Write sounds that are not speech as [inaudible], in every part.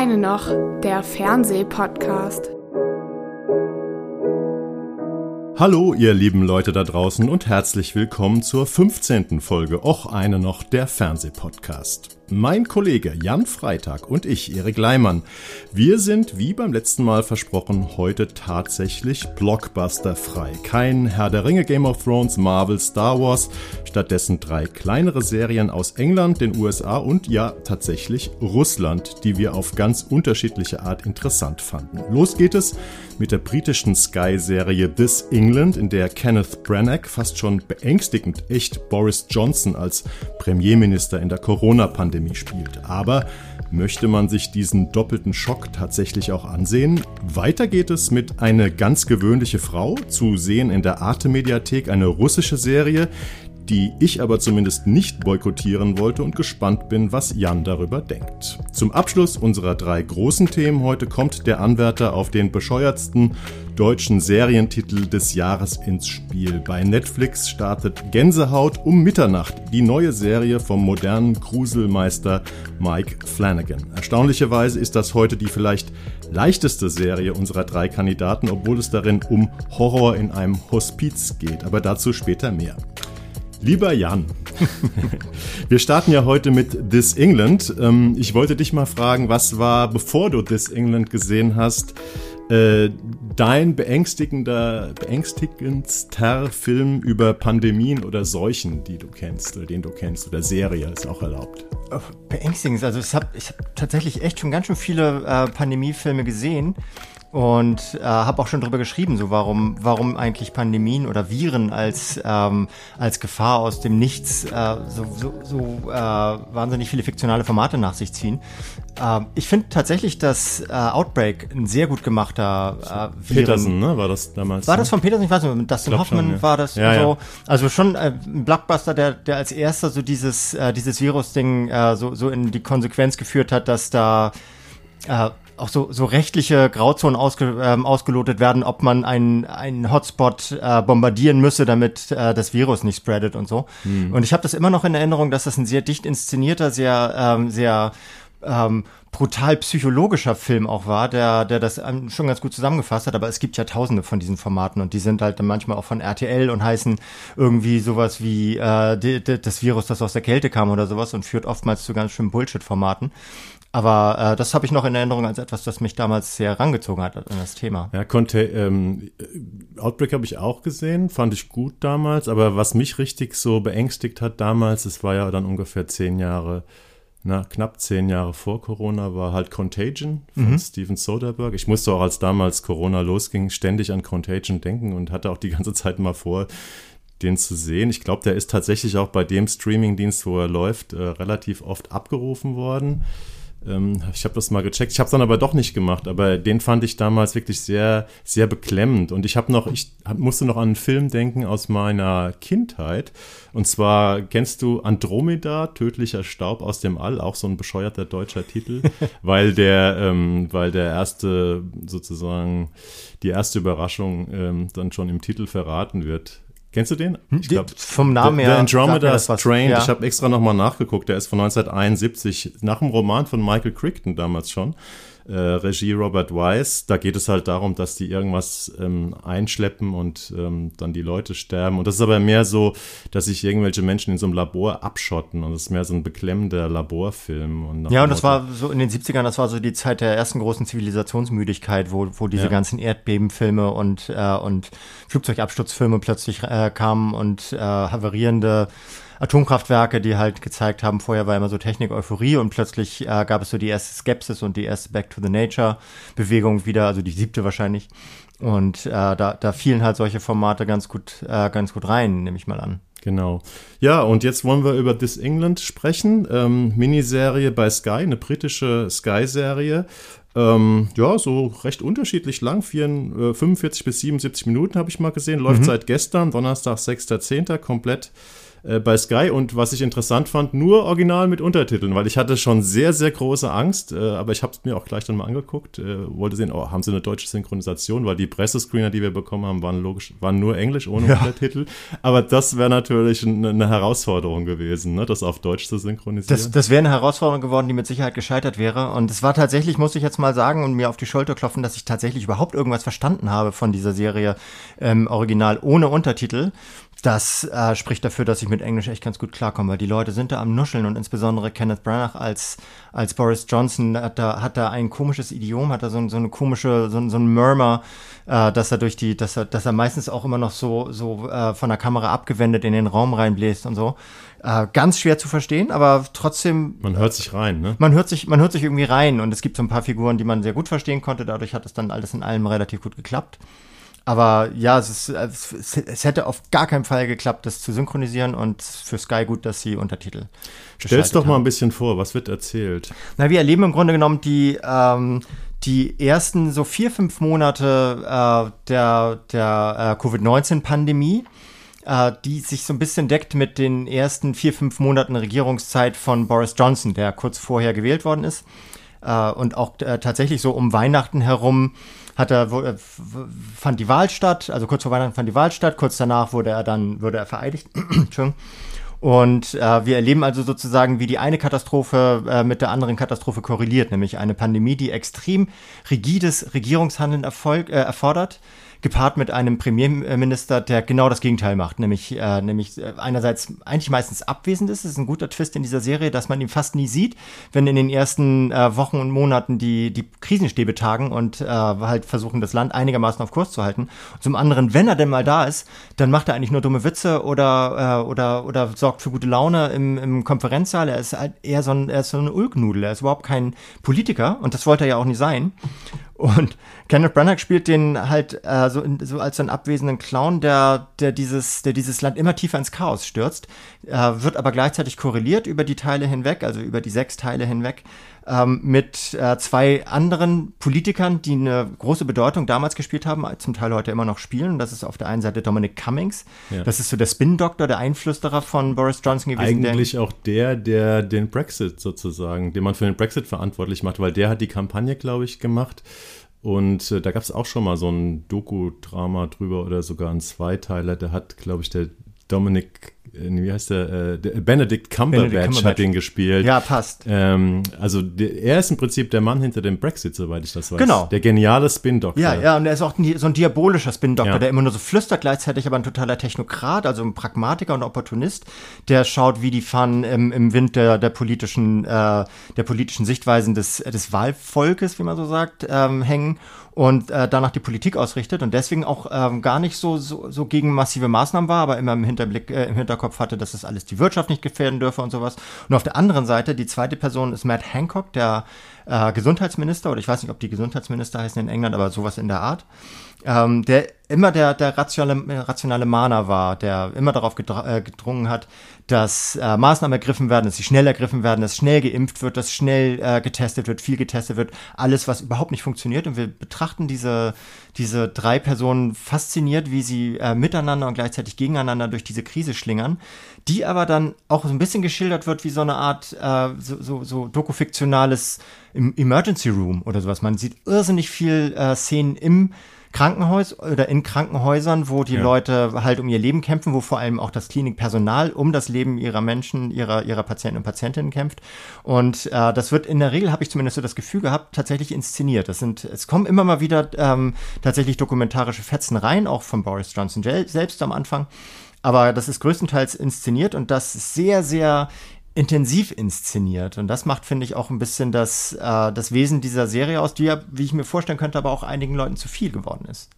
eine noch, der Fernsehpodcast. Hallo, ihr lieben Leute da draußen und herzlich willkommen zur 15. Folge Och eine noch, der Fernsehpodcast. Mein Kollege Jan Freitag und ich, Erik Leimann, wir sind, wie beim letzten Mal versprochen, heute tatsächlich blockbusterfrei. Kein Herr der Ringe, Game of Thrones, Marvel, Star Wars, stattdessen drei kleinere Serien aus England, den USA und ja tatsächlich Russland, die wir auf ganz unterschiedliche Art interessant fanden. Los geht es mit der britischen Sky-Serie This England, in der Kenneth Branagh fast schon beängstigend echt Boris Johnson als Premierminister in der Corona-Pandemie spielt. Aber möchte man sich diesen doppelten Schock tatsächlich auch ansehen? Weiter geht es mit Eine ganz gewöhnliche Frau, zu sehen in der Arte-Mediathek, eine russische Serie, die ich aber zumindest nicht boykottieren wollte und gespannt bin, was Jan darüber denkt. Zum Abschluss unserer drei großen Themen heute kommt der Anwärter auf den bescheuertsten deutschen Serientitel des Jahres ins Spiel. Bei Netflix startet Gänsehaut um Mitternacht, die neue Serie vom modernen Gruselmeister Mike Flanagan. Erstaunlicherweise ist das heute die vielleicht leichteste Serie unserer drei Kandidaten, obwohl es darin um Horror in einem Hospiz geht, aber dazu später mehr. Lieber Jan, wir starten ja heute mit This England. Ähm, ich wollte dich mal fragen, was war, bevor du This England gesehen hast, äh, dein beängstigender, beängstigendster Film über Pandemien oder Seuchen, die du kennst oder den du kennst oder Serie ist auch erlaubt? Beängstigend. Also ich habe ich hab tatsächlich echt schon ganz schön viele äh, Pandemiefilme gesehen und äh, habe auch schon drüber geschrieben, so warum warum eigentlich Pandemien oder Viren als ähm, als Gefahr aus dem Nichts äh, so so, so äh, wahnsinnig viele fiktionale Formate nach sich ziehen. Äh, ich finde tatsächlich, dass äh, Outbreak ein sehr gut gemachter äh, Viren, Peterson, ne, war das damals? War das von Peterson? Ich weiß nicht, mit Dustin Hoffman schon, ja. war das ja, so. Ja. Also schon äh, ein Blockbuster, der der als erster so dieses äh, dieses Virus-Ding äh, so so in die Konsequenz geführt hat, dass da äh, auch so, so rechtliche Grauzonen ausge, ähm, ausgelotet werden, ob man einen, einen Hotspot äh, bombardieren müsse, damit äh, das Virus nicht spreadet und so. Hm. Und ich habe das immer noch in Erinnerung, dass das ein sehr dicht inszenierter, sehr, ähm, sehr ähm, brutal psychologischer Film auch war, der, der das schon ganz gut zusammengefasst hat, aber es gibt ja tausende von diesen Formaten und die sind halt dann manchmal auch von RTL und heißen irgendwie sowas wie äh, das Virus, das aus der Kälte kam oder sowas und führt oftmals zu ganz schön Bullshit-Formaten. Aber äh, das habe ich noch in Erinnerung als etwas, das mich damals sehr rangezogen hat an das Thema. Ja, konnte ähm, Outbreak habe ich auch gesehen, fand ich gut damals, aber was mich richtig so beängstigt hat damals, es war ja dann ungefähr zehn Jahre, na, knapp zehn Jahre vor Corona, war halt Contagion von mhm. Steven Soderbergh. Ich musste auch, als damals Corona losging, ständig an Contagion denken und hatte auch die [laughs] ganze Zeit mal vor, den zu sehen. Ich glaube, der ist tatsächlich auch bei dem Streamingdienst, wo er läuft, äh, relativ oft abgerufen worden. Ähm, ich habe das mal gecheckt. Ich habe es dann aber doch nicht gemacht. Aber den fand ich damals wirklich sehr, sehr beklemmend. Und ich habe noch, ich musste noch an einen Film denken aus meiner Kindheit. Und zwar kennst du Andromeda, tödlicher Staub aus dem All, auch so ein bescheuerter deutscher Titel, [laughs] weil der, ähm, weil der erste sozusagen die erste Überraschung ähm, dann schon im Titel verraten wird. Kennst du den? Ich glaube vom Namen her. The Andromeda Strain. Ja. Ich habe extra nochmal nachgeguckt. Der ist von 1971 nach dem Roman von Michael Crichton damals schon äh, Regie Robert Wise. Da geht es halt darum, dass die irgendwas ähm, einschleppen und ähm, dann die Leute sterben. Und das ist aber mehr so, dass sich irgendwelche Menschen in so einem Labor abschotten. Und das ist mehr so ein beklemmender Laborfilm. Und ja, und das war so in den 70ern, das war so die Zeit der ersten großen Zivilisationsmüdigkeit, wo, wo diese ja. ganzen Erdbebenfilme und, äh, und Flugzeugabsturzfilme plötzlich äh, kamen und äh, haverierende Atomkraftwerke, die halt gezeigt haben, vorher war immer so Technik-Euphorie und plötzlich äh, gab es so die erste Skepsis und die erste Back to the Nature-Bewegung wieder, also die siebte wahrscheinlich. Und äh, da, da fielen halt solche Formate ganz gut, äh, ganz gut rein, nehme ich mal an. Genau. Ja, und jetzt wollen wir über This England sprechen. Ähm, Miniserie bei Sky, eine britische Sky-Serie. Ähm, ja, so recht unterschiedlich lang, 44, äh, 45 bis 77 Minuten habe ich mal gesehen. Läuft mhm. seit gestern, Donnerstag, 6.10., komplett äh, bei Sky und was ich interessant fand, nur original mit Untertiteln, weil ich hatte schon sehr, sehr große Angst, äh, aber ich habe es mir auch gleich dann mal angeguckt, äh, wollte sehen, oh, haben sie eine deutsche Synchronisation, weil die Pressescreener, die wir bekommen haben, waren logisch, waren nur Englisch ohne ja. Untertitel, aber das wäre natürlich eine, eine, Herausforderung gewesen, ne, das auf Deutsch zu synchronisieren. Das, das wäre eine Herausforderung geworden, die mit Sicherheit gescheitert wäre und es war tatsächlich, muss ich jetzt mal sagen und mir auf die Schulter klopfen, dass ich tatsächlich überhaupt irgendwas verstanden habe von dieser Serie ähm, original ohne Untertitel das äh, spricht dafür, dass ich mit Englisch echt ganz gut klarkomme, weil die Leute sind da am Nuscheln und insbesondere Kenneth Branagh als, als Boris Johnson hat da, hat da ein komisches Idiom, hat da so, so eine komische, so, so ein Murmur, äh, dass er durch die, dass er, dass er meistens auch immer noch so, so äh, von der Kamera abgewendet in den Raum reinbläst und so. Äh, ganz schwer zu verstehen, aber trotzdem. Man hört sich rein, ne? Man hört sich, man hört sich irgendwie rein und es gibt so ein paar Figuren, die man sehr gut verstehen konnte. Dadurch hat es dann alles in allem relativ gut geklappt. Aber ja, es, ist, es, es, hätte auf gar keinen Fall geklappt, das zu synchronisieren und für Sky gut, dass sie Untertitel. Stell's doch mal ein bisschen vor, was wird erzählt? Na, wir erleben im Grunde genommen die, ähm, die ersten so vier, fünf Monate äh, der, der äh, Covid-19-Pandemie, äh, die sich so ein bisschen deckt mit den ersten vier, fünf Monaten Regierungszeit von Boris Johnson, der kurz vorher gewählt worden ist. Äh, und auch äh, tatsächlich so um Weihnachten herum hat er, äh, fand die Wahl statt, also kurz vor Weihnachten fand die Wahl statt, kurz danach wurde er dann, wurde er vereidigt. [clears throat] Und äh, wir erleben also sozusagen, wie die eine Katastrophe äh, mit der anderen Katastrophe korreliert, nämlich eine Pandemie, die extrem rigides Regierungshandeln erfolg, äh, erfordert, gepaart mit einem Premierminister, der genau das Gegenteil macht, nämlich, äh, nämlich äh, einerseits eigentlich meistens abwesend ist. Das ist ein guter Twist in dieser Serie, dass man ihn fast nie sieht, wenn in den ersten äh, Wochen und Monaten die, die Krisenstäbe tagen und äh, halt versuchen, das Land einigermaßen auf Kurs zu halten. Und zum anderen, wenn er denn mal da ist, dann macht er eigentlich nur dumme Witze oder, äh, oder, oder sorgt für gute Laune im, im Konferenzsaal. Er ist halt eher so, ein, er ist so eine Ulknudel. Er ist überhaupt kein Politiker und das wollte er ja auch nicht sein. Und Kenneth Branagh spielt den halt äh, so, in, so als einen abwesenden Clown, der, der, dieses, der dieses Land immer tiefer ins Chaos stürzt, äh, wird aber gleichzeitig korreliert über die Teile hinweg, also über die sechs Teile hinweg, ähm, mit äh, zwei anderen Politikern, die eine große Bedeutung damals gespielt haben, zum Teil heute immer noch spielen. Das ist auf der einen Seite Dominic Cummings. Ja. Das ist so der Spin-Doktor, der Einflüsterer von Boris Johnson gewesen. Eigentlich der, auch der, der den Brexit sozusagen, den man für den Brexit verantwortlich macht, weil der hat die Kampagne, glaube ich, gemacht. Und äh, da gab es auch schon mal so ein Doku-Drama drüber oder sogar ein Zweiteiler. Der hat, glaube ich, der Dominic äh, wie heißt der, äh, Benedict Cumberbatch, Benedict Cumberbatch hat den gespielt. Ja, passt. Ähm, also der, er ist im Prinzip der Mann hinter dem Brexit, soweit ich das weiß. Genau. Der geniale Spin-Doktor. Ja, ja, und er ist auch ein, so ein diabolischer Spin-Doktor, ja. der immer nur so flüstert, gleichzeitig aber ein totaler Technokrat, also ein Pragmatiker und Opportunist, der schaut, wie die Fahnen im, im Wind der, der politischen, äh, der politischen Sichtweisen des, des Wahlvolkes, wie man so sagt, ähm, hängen und äh, danach die Politik ausrichtet und deswegen auch ähm, gar nicht so, so, so gegen massive Maßnahmen war, aber immer im Hinterblick, äh, im Hinterkopf hatte, dass das alles die Wirtschaft nicht gefährden dürfe und sowas. Und auf der anderen Seite, die zweite Person ist Matt Hancock, der äh, Gesundheitsminister, oder ich weiß nicht, ob die Gesundheitsminister heißen in England, aber sowas in der Art, ähm, der immer der, der rationale, rationale Mahner war, der immer darauf äh, gedrungen hat, dass äh, Maßnahmen ergriffen werden, dass sie schnell ergriffen werden, dass schnell geimpft wird, dass schnell äh, getestet wird, viel getestet wird, alles, was überhaupt nicht funktioniert. Und wir betrachten diese, diese drei Personen fasziniert, wie sie äh, miteinander und gleichzeitig gegeneinander durch diese Krise schlingern, die aber dann auch so ein bisschen geschildert wird wie so eine Art äh, so, so, so dokufiktionales Emergency Room oder sowas. Man sieht irrsinnig viel äh, Szenen im Krankenhaus oder in Krankenhäusern, wo die ja. Leute halt um ihr Leben kämpfen, wo vor allem auch das Klinikpersonal um das Leben ihrer Menschen, ihrer, ihrer Patienten und Patientinnen kämpft. Und äh, das wird in der Regel, habe ich zumindest so das Gefühl gehabt, tatsächlich inszeniert. Das sind, es kommen immer mal wieder ähm, tatsächlich dokumentarische Fetzen rein, auch von Boris Johnson selbst am Anfang. Aber das ist größtenteils inszeniert und das sehr, sehr intensiv inszeniert. Und das macht, finde ich, auch ein bisschen das, äh, das Wesen dieser Serie aus, die ja, wie ich mir vorstellen könnte, aber auch einigen Leuten zu viel geworden ist.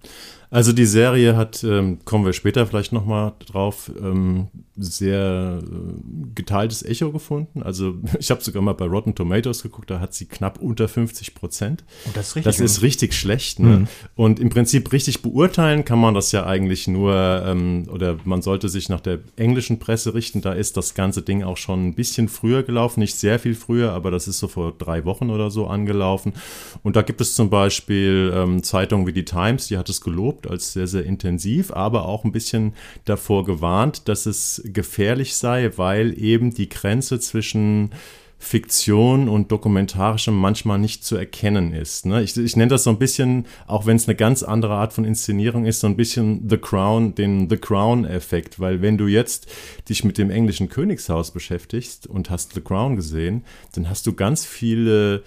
Also die Serie hat, ähm, kommen wir später vielleicht nochmal drauf, ähm, sehr äh, geteiltes Echo gefunden. Also [laughs] ich habe sogar mal bei Rotten Tomatoes geguckt, da hat sie knapp unter 50 Prozent. Oh, das ist richtig, das ist richtig schlecht. Ne? Mhm. Und im Prinzip richtig beurteilen kann man das ja eigentlich nur, ähm, oder man sollte sich nach der englischen Presse richten. Da ist das ganze Ding auch schon ein bisschen früher gelaufen, nicht sehr viel früher, aber das ist so vor drei Wochen oder so angelaufen. Und da gibt es zum Beispiel ähm, Zeitungen wie die Times, die hat es gelobt gelobt als sehr, sehr intensiv, aber auch ein bisschen davor gewarnt, dass es gefährlich sei, weil eben die Grenze zwischen Fiktion und Dokumentarischem manchmal nicht zu erkennen ist. Ne? Ich, ich nenne das so ein bisschen, auch wenn es eine ganz andere Art von Inszenierung ist, so ein bisschen The Crown, den The Crown-Effekt, weil wenn du jetzt dich mit dem englischen Königshaus beschäftigst und hast The Crown gesehen, dann hast du ganz viele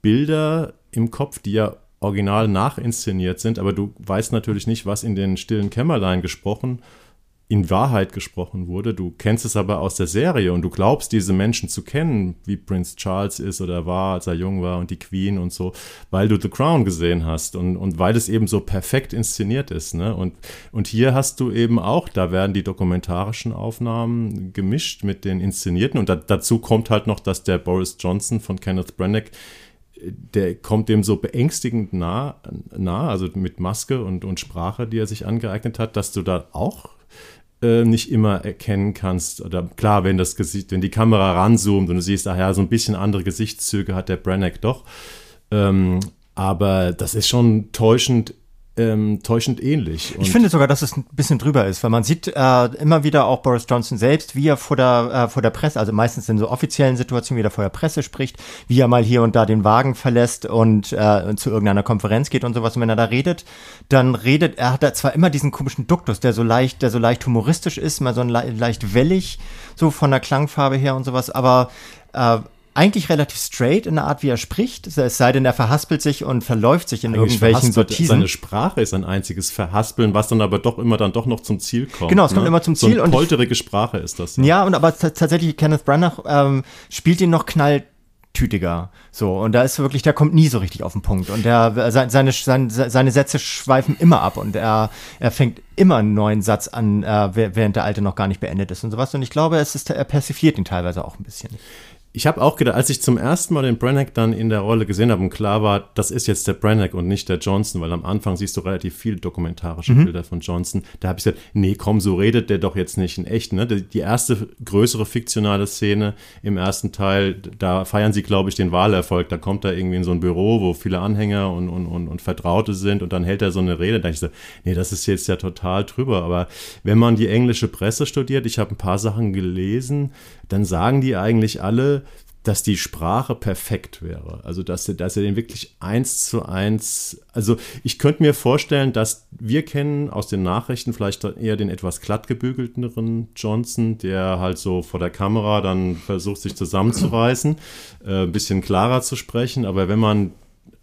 Bilder im Kopf, die ja original nachinszeniert sind, aber du weißt natürlich nicht, was in den stillen Kämmerlein gesprochen in Wahrheit gesprochen wurde. Du kennst es aber aus der Serie und du glaubst, diese Menschen zu kennen, wie Prince Charles ist oder war, als er jung war und die Queen und so, weil du The Crown gesehen hast und, und weil es eben so perfekt inszeniert ist. Ne? Und, und hier hast du eben auch, da werden die dokumentarischen Aufnahmen gemischt mit den inszenierten und da, dazu kommt halt noch, dass der Boris Johnson von Kenneth Branagh der kommt dem so beängstigend nah, nah, also mit Maske und, und Sprache, die er sich angeeignet hat, dass du da auch äh, nicht immer erkennen kannst. Oder klar, wenn das Gesicht, wenn die Kamera ranzoomt und du siehst, ach so ein bisschen andere Gesichtszüge hat der Branagh doch. Ähm, aber das ist schon täuschend ähm, täuschend ähnlich. Und ich finde sogar, dass es ein bisschen drüber ist, weil man sieht äh, immer wieder auch Boris Johnson selbst, wie er vor der, äh, vor der Presse, also meistens in so offiziellen Situationen, wie er vor der Presse spricht, wie er mal hier und da den Wagen verlässt und äh, zu irgendeiner Konferenz geht und sowas. Und wenn er da redet, dann redet er, hat da zwar immer diesen komischen Duktus, der so leicht, der so leicht humoristisch ist, mal so ein le leicht wellig, so von der Klangfarbe her und sowas, aber äh, eigentlich relativ straight in der Art, wie er spricht. Es sei denn, er verhaspelt sich und verläuft sich in eigentlich irgendwelchen Sortisen. Seine Sprache ist ein einziges Verhaspeln, was dann aber doch immer dann doch noch zum Ziel kommt. Genau, es kommt ne? immer zum Ziel. So eine polterige Sprache ist das. Ja, ja und aber tatsächlich Kenneth Branagh ähm, spielt ihn noch knalltütiger. So, und da ist wirklich, der kommt nie so richtig auf den Punkt. Und der, seine, seine, seine Sätze schweifen immer ab und er, er fängt immer einen neuen Satz an, äh, während der alte noch gar nicht beendet ist und sowas. Und ich glaube, es ist, er persifliert ihn teilweise auch ein bisschen ich habe auch gedacht, als ich zum ersten Mal den Branagh dann in der Rolle gesehen habe und klar war, das ist jetzt der Branagh und nicht der Johnson, weil am Anfang siehst du relativ viele dokumentarische mhm. Bilder von Johnson. Da habe ich gesagt, nee, komm, so redet der doch jetzt nicht in echt. Ne? Die erste größere fiktionale Szene im ersten Teil, da feiern sie, glaube ich, den Wahlerfolg. Da kommt er irgendwie in so ein Büro, wo viele Anhänger und, und, und, und Vertraute sind und dann hält er so eine Rede. Da dachte ich so, nee, das ist jetzt ja total drüber. Aber wenn man die englische Presse studiert, ich habe ein paar Sachen gelesen, dann sagen die eigentlich alle, dass die Sprache perfekt wäre. Also, dass dass er den wirklich eins zu eins, also ich könnte mir vorstellen, dass wir kennen aus den Nachrichten vielleicht eher den etwas glattgebügelteren Johnson, der halt so vor der Kamera dann versucht, sich zusammenzureißen, äh, ein bisschen klarer zu sprechen. Aber wenn man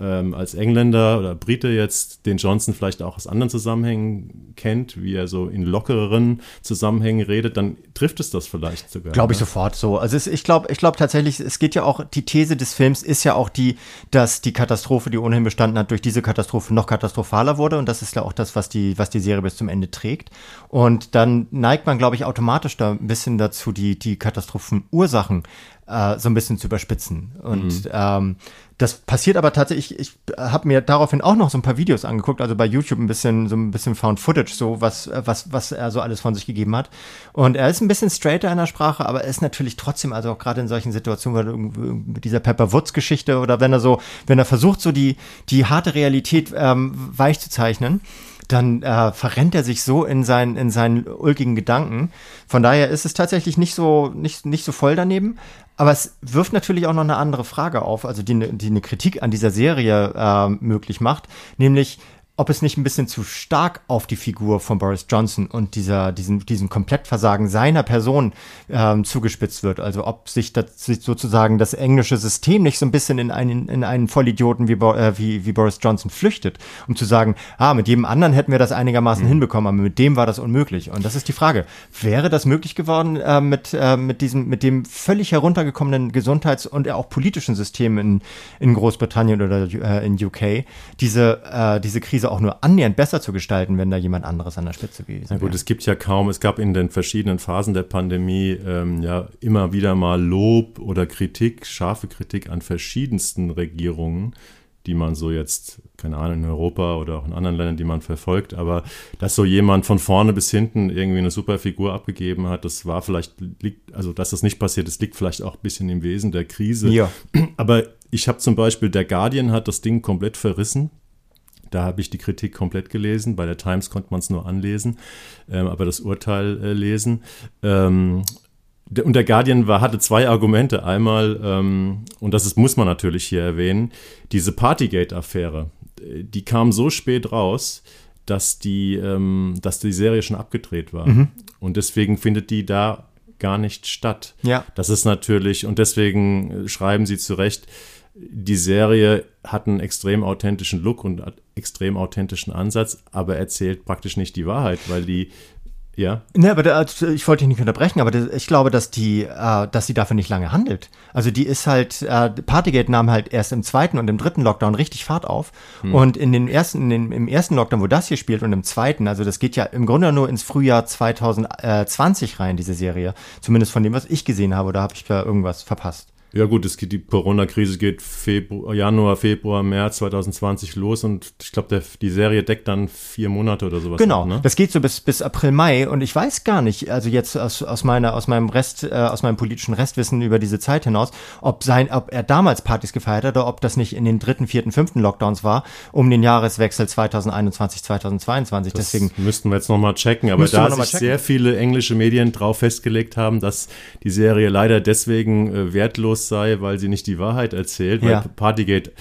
ähm, als Engländer oder Brite jetzt den Johnson vielleicht auch aus anderen Zusammenhängen kennt, wie er so in lockereren Zusammenhängen redet, dann trifft es das vielleicht sogar. Glaube ich ne? sofort so. Also es, ich glaube ich glaube tatsächlich, es geht ja auch, die These des Films ist ja auch die, dass die Katastrophe, die ohnehin bestanden hat, durch diese Katastrophe noch katastrophaler wurde und das ist ja auch das, was die, was die Serie bis zum Ende trägt. Und dann neigt man, glaube ich, automatisch da ein bisschen dazu, die, die Katastrophenursachen äh, so ein bisschen zu überspitzen. Und mhm. ähm, das passiert aber tatsächlich, ich, ich habe mir daraufhin auch noch so ein paar Videos angeguckt, also bei YouTube ein bisschen, so ein bisschen Found Footage, so was, was, was er so alles von sich gegeben hat. Und er ist ein bisschen straighter in der Sprache, aber er ist natürlich trotzdem, also auch gerade in solchen Situationen, mit dieser Pepper Woods Geschichte oder wenn er so, wenn er versucht, so die, die harte Realität ähm, weich zu zeichnen, dann äh, verrennt er sich so in seinen, in seinen ulkigen Gedanken. Von daher ist es tatsächlich nicht so, nicht, nicht so voll daneben. Aber es wirft natürlich auch noch eine andere Frage auf, also die, die eine Kritik an dieser Serie äh, möglich macht, nämlich ob es nicht ein bisschen zu stark auf die Figur von Boris Johnson und dieser, diesen, diesem Komplettversagen seiner Person ähm, zugespitzt wird. Also ob sich, das, sich sozusagen das englische System nicht so ein bisschen in einen, in einen Vollidioten wie, äh, wie, wie Boris Johnson flüchtet, um zu sagen, ah, mit jedem anderen hätten wir das einigermaßen mhm. hinbekommen, aber mit dem war das unmöglich. Und das ist die Frage. Wäre das möglich geworden äh, mit, äh, mit diesem, mit dem völlig heruntergekommenen Gesundheits- und auch politischen System in, in Großbritannien oder äh, in UK, diese, äh, diese Krise auch nur annähernd besser zu gestalten, wenn da jemand anderes an der Spitze gewesen wäre. Na gut, es gibt ja kaum, es gab in den verschiedenen Phasen der Pandemie ähm, ja immer wieder mal Lob oder Kritik, scharfe Kritik an verschiedensten Regierungen die man so jetzt, keine Ahnung, in Europa oder auch in anderen Ländern, die man verfolgt, aber dass so jemand von vorne bis hinten irgendwie eine super Figur abgegeben hat, das war vielleicht, liegt, also dass das nicht passiert ist, liegt vielleicht auch ein bisschen im Wesen der Krise. Ja. Aber ich habe zum Beispiel, der Guardian hat das Ding komplett verrissen da habe ich die Kritik komplett gelesen. Bei der Times konnte man es nur anlesen, ähm, aber das Urteil äh, lesen. Ähm, und der Guardian war, hatte zwei Argumente. Einmal, ähm, und das ist, muss man natürlich hier erwähnen, diese Partygate-Affäre, die kam so spät raus, dass die, ähm, dass die Serie schon abgedreht war. Mhm. Und deswegen findet die da gar nicht statt. Ja. Das ist natürlich, und deswegen schreiben sie zu Recht, die Serie hat einen extrem authentischen Look und extrem authentischen Ansatz, aber erzählt praktisch nicht die Wahrheit, weil die ja. Ne, aber da, ich wollte dich nicht unterbrechen, aber das, ich glaube, dass die, äh, dass sie dafür nicht lange handelt. Also die ist halt, äh, Partygate nahm halt erst im zweiten und im dritten Lockdown richtig Fahrt auf. Hm. Und in den ersten, in den, im ersten Lockdown, wo das hier spielt und im zweiten, also das geht ja im Grunde nur ins Frühjahr 2020 rein, diese Serie. Zumindest von dem, was ich gesehen habe, oder habe ich da irgendwas verpasst? Ja gut, es geht, die Corona-Krise geht Februar, Januar, Februar, März 2020 los und ich glaube, die Serie deckt dann vier Monate oder sowas. Genau, ab, ne? das geht so bis, bis April, Mai und ich weiß gar nicht, also jetzt aus, aus, meiner, aus meinem Rest, äh, aus meinem politischen Restwissen über diese Zeit hinaus, ob, sein, ob er damals Partys gefeiert hat oder ob das nicht in den dritten, vierten, fünften Lockdowns war, um den Jahreswechsel 2021, 2022. Das Deswegen müssten wir jetzt nochmal checken, aber da sich sehr viele englische Medien drauf festgelegt haben, dass die Serie leider deswegen äh, wertlos sei, weil sie nicht die Wahrheit erzählt, weil ja. Partygate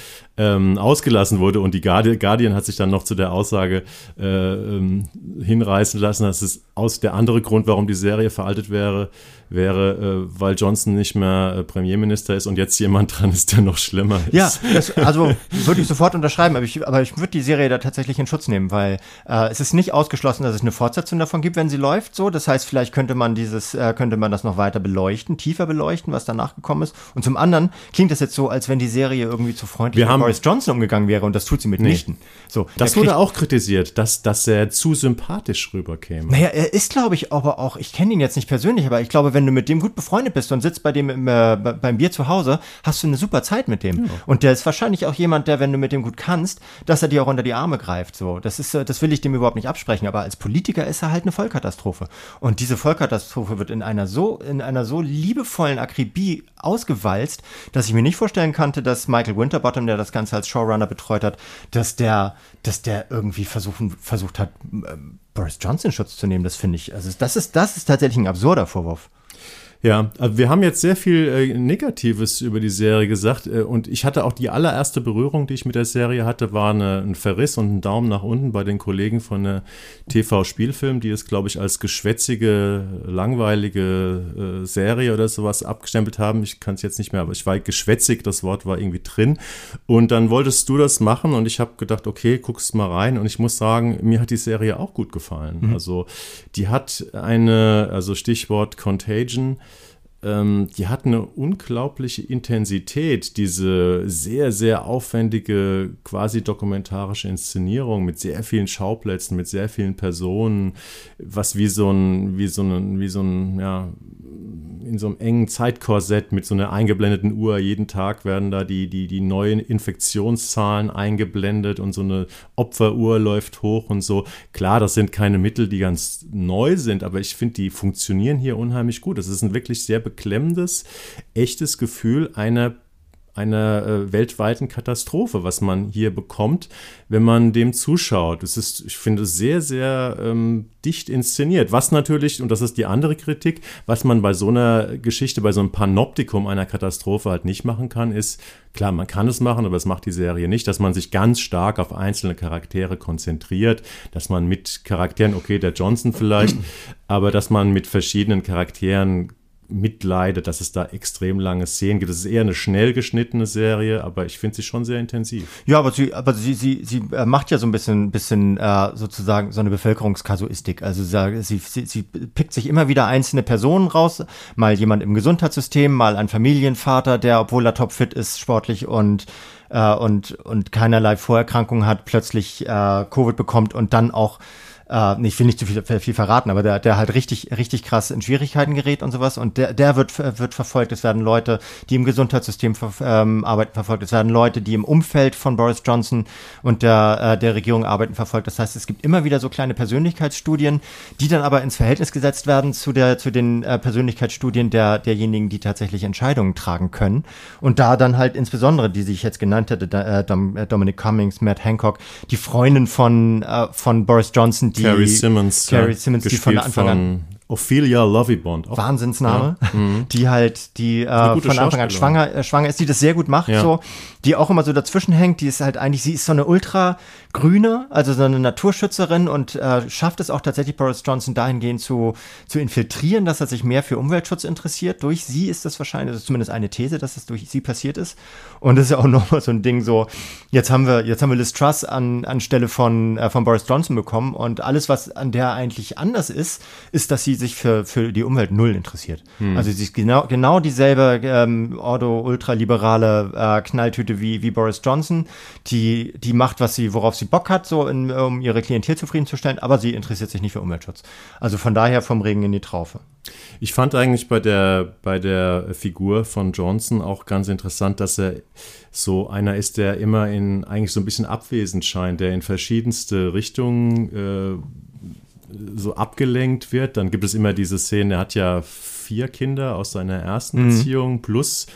ähm, ausgelassen wurde und die Guardian hat sich dann noch zu der Aussage äh, ähm, hinreißen lassen, dass es aus der andere Grund, warum die Serie veraltet wäre, wäre, äh, weil Johnson nicht mehr äh, Premierminister ist und jetzt jemand [laughs] dran ist, der noch schlimmer ist. Ja, das, also würde ich sofort unterschreiben, aber ich, aber ich würde die Serie da tatsächlich in Schutz nehmen, weil äh, es ist nicht ausgeschlossen, dass es eine Fortsetzung davon gibt, wenn sie läuft. So, das heißt, vielleicht könnte man dieses, äh, könnte man das noch weiter beleuchten, tiefer beleuchten, was danach gekommen ist. Und zum anderen klingt das jetzt so, als wenn die Serie irgendwie zu freundlich mit Boris Johnson umgegangen wäre und das tut sie mitnichten. Nee. So, das wurde auch kritisiert, dass, dass er zu sympathisch rüberkäme. Naja, er ist, glaube ich, aber auch, ich kenne ihn jetzt nicht persönlich, aber ich glaube, wenn du mit dem gut befreundet bist und sitzt bei dem im, äh, beim Bier zu Hause, hast du eine super Zeit mit dem. Ja. Und der ist wahrscheinlich auch jemand, der, wenn du mit dem gut kannst, dass er dir auch unter die Arme greift. So, das ist, äh, das will ich dem überhaupt nicht absprechen. Aber als Politiker ist er halt eine Vollkatastrophe. Und diese Vollkatastrophe wird in einer so, in einer so liebevollen Akribie ausgewalzt, dass ich mir nicht vorstellen konnte, dass Michael Winterbottom, der das Ganze als Showrunner betreut hat, dass der, dass der irgendwie versuchen, versucht hat, ähm, Boris Johnson Schutz zu nehmen. Das finde ich, also das ist, das ist tatsächlich ein absurder Vorwurf. Ja, also wir haben jetzt sehr viel äh, Negatives über die Serie gesagt äh, und ich hatte auch die allererste Berührung, die ich mit der Serie hatte, war eine, ein Verriss und ein Daumen nach unten bei den Kollegen von der TV-Spielfilm, die es, glaube ich, als geschwätzige, langweilige äh, Serie oder sowas abgestempelt haben. Ich kann es jetzt nicht mehr, aber ich war geschwätzig, das Wort war irgendwie drin. Und dann wolltest du das machen und ich habe gedacht, okay, guckst mal rein und ich muss sagen, mir hat die Serie auch gut gefallen. Mhm. Also die hat eine, also Stichwort Contagion, ähm, die hat eine unglaubliche Intensität, diese sehr, sehr aufwendige, quasi dokumentarische Inszenierung mit sehr vielen Schauplätzen, mit sehr vielen Personen, was wie so ein, wie so ein, wie so ein, ja, in so einem engen Zeitkorsett mit so einer eingeblendeten Uhr. Jeden Tag werden da die, die, die neuen Infektionszahlen eingeblendet und so eine Opferuhr läuft hoch und so. Klar, das sind keine Mittel, die ganz neu sind, aber ich finde, die funktionieren hier unheimlich gut. Das ist ein wirklich sehr beklemmendes, echtes Gefühl einer einer äh, weltweiten Katastrophe, was man hier bekommt, wenn man dem zuschaut. Es ist, ich finde, sehr, sehr ähm, dicht inszeniert. Was natürlich, und das ist die andere Kritik, was man bei so einer Geschichte, bei so einem Panoptikum einer Katastrophe halt nicht machen kann, ist, klar, man kann es machen, aber es macht die Serie nicht, dass man sich ganz stark auf einzelne Charaktere konzentriert, dass man mit Charakteren, okay, der Johnson vielleicht, [clears throat] aber dass man mit verschiedenen Charakteren mitleidet, dass es da extrem lange Szenen gibt. Es ist eher eine schnell geschnittene Serie, aber ich finde sie schon sehr intensiv. Ja, aber sie, aber sie, sie, sie äh, macht ja so ein bisschen, bisschen äh, sozusagen so eine Bevölkerungskasuistik. Also sie, sie, sie pickt sich immer wieder einzelne Personen raus, mal jemand im Gesundheitssystem, mal ein Familienvater, der, obwohl er topfit ist, sportlich und äh, und und keinerlei Vorerkrankungen hat, plötzlich äh, Covid bekommt und dann auch äh, ich will nicht zu viel, viel verraten, aber der, der halt richtig, richtig krass in Schwierigkeiten gerät und sowas. Und der, der wird, wird verfolgt. Es werden Leute, die im Gesundheitssystem ver, ähm, arbeiten, verfolgt. Es werden Leute, die im Umfeld von Boris Johnson und der, äh, der Regierung arbeiten, verfolgt. Das heißt, es gibt immer wieder so kleine Persönlichkeitsstudien, die dann aber ins Verhältnis gesetzt werden zu der, zu den äh, Persönlichkeitsstudien der, derjenigen, die tatsächlich Entscheidungen tragen können. Und da dann halt insbesondere, die sich jetzt genannt hätte, äh, Dominic Cummings, Matt Hancock, die Freundin von, äh, von Boris Johnson, die Carrie Simmons, Carrie Simmons, die von Anfang an Ophelia Lovibond. Wahnsinnsname, ja. mhm. die halt, die äh, von Anfang an schwanger, äh, schwanger ist, die das sehr gut macht, ja. so, die auch immer so dazwischen hängt, die ist halt eigentlich, sie ist so eine ultra grüne, also so eine Naturschützerin und äh, schafft es auch tatsächlich Boris Johnson dahingehend zu, zu infiltrieren, dass er sich mehr für Umweltschutz interessiert. Durch sie ist das wahrscheinlich, das ist zumindest eine These, dass es durch sie passiert ist. Und das ist ja auch [laughs] nochmal so ein Ding so, jetzt haben wir, jetzt haben wir Liz Truss an, anstelle von, äh, von Boris Johnson bekommen und alles, was an der eigentlich anders ist, ist, dass sie sich für, für die Umwelt null interessiert. Hm. Also sie ist genau, genau dieselbe ähm, Ordo-ultraliberale äh, Knalltüte wie, wie Boris Johnson. Die, die macht, was sie, worauf sie Bock hat, so in, um ihre Klientel zufriedenzustellen, aber sie interessiert sich nicht für Umweltschutz. Also von daher vom Regen in die Traufe. Ich fand eigentlich bei der, bei der Figur von Johnson auch ganz interessant, dass er so einer ist, der immer in eigentlich so ein bisschen abwesend scheint, der in verschiedenste Richtungen äh, so abgelenkt wird. Dann gibt es immer diese Szene, er hat ja vier Kinder aus seiner ersten mhm. Beziehung plus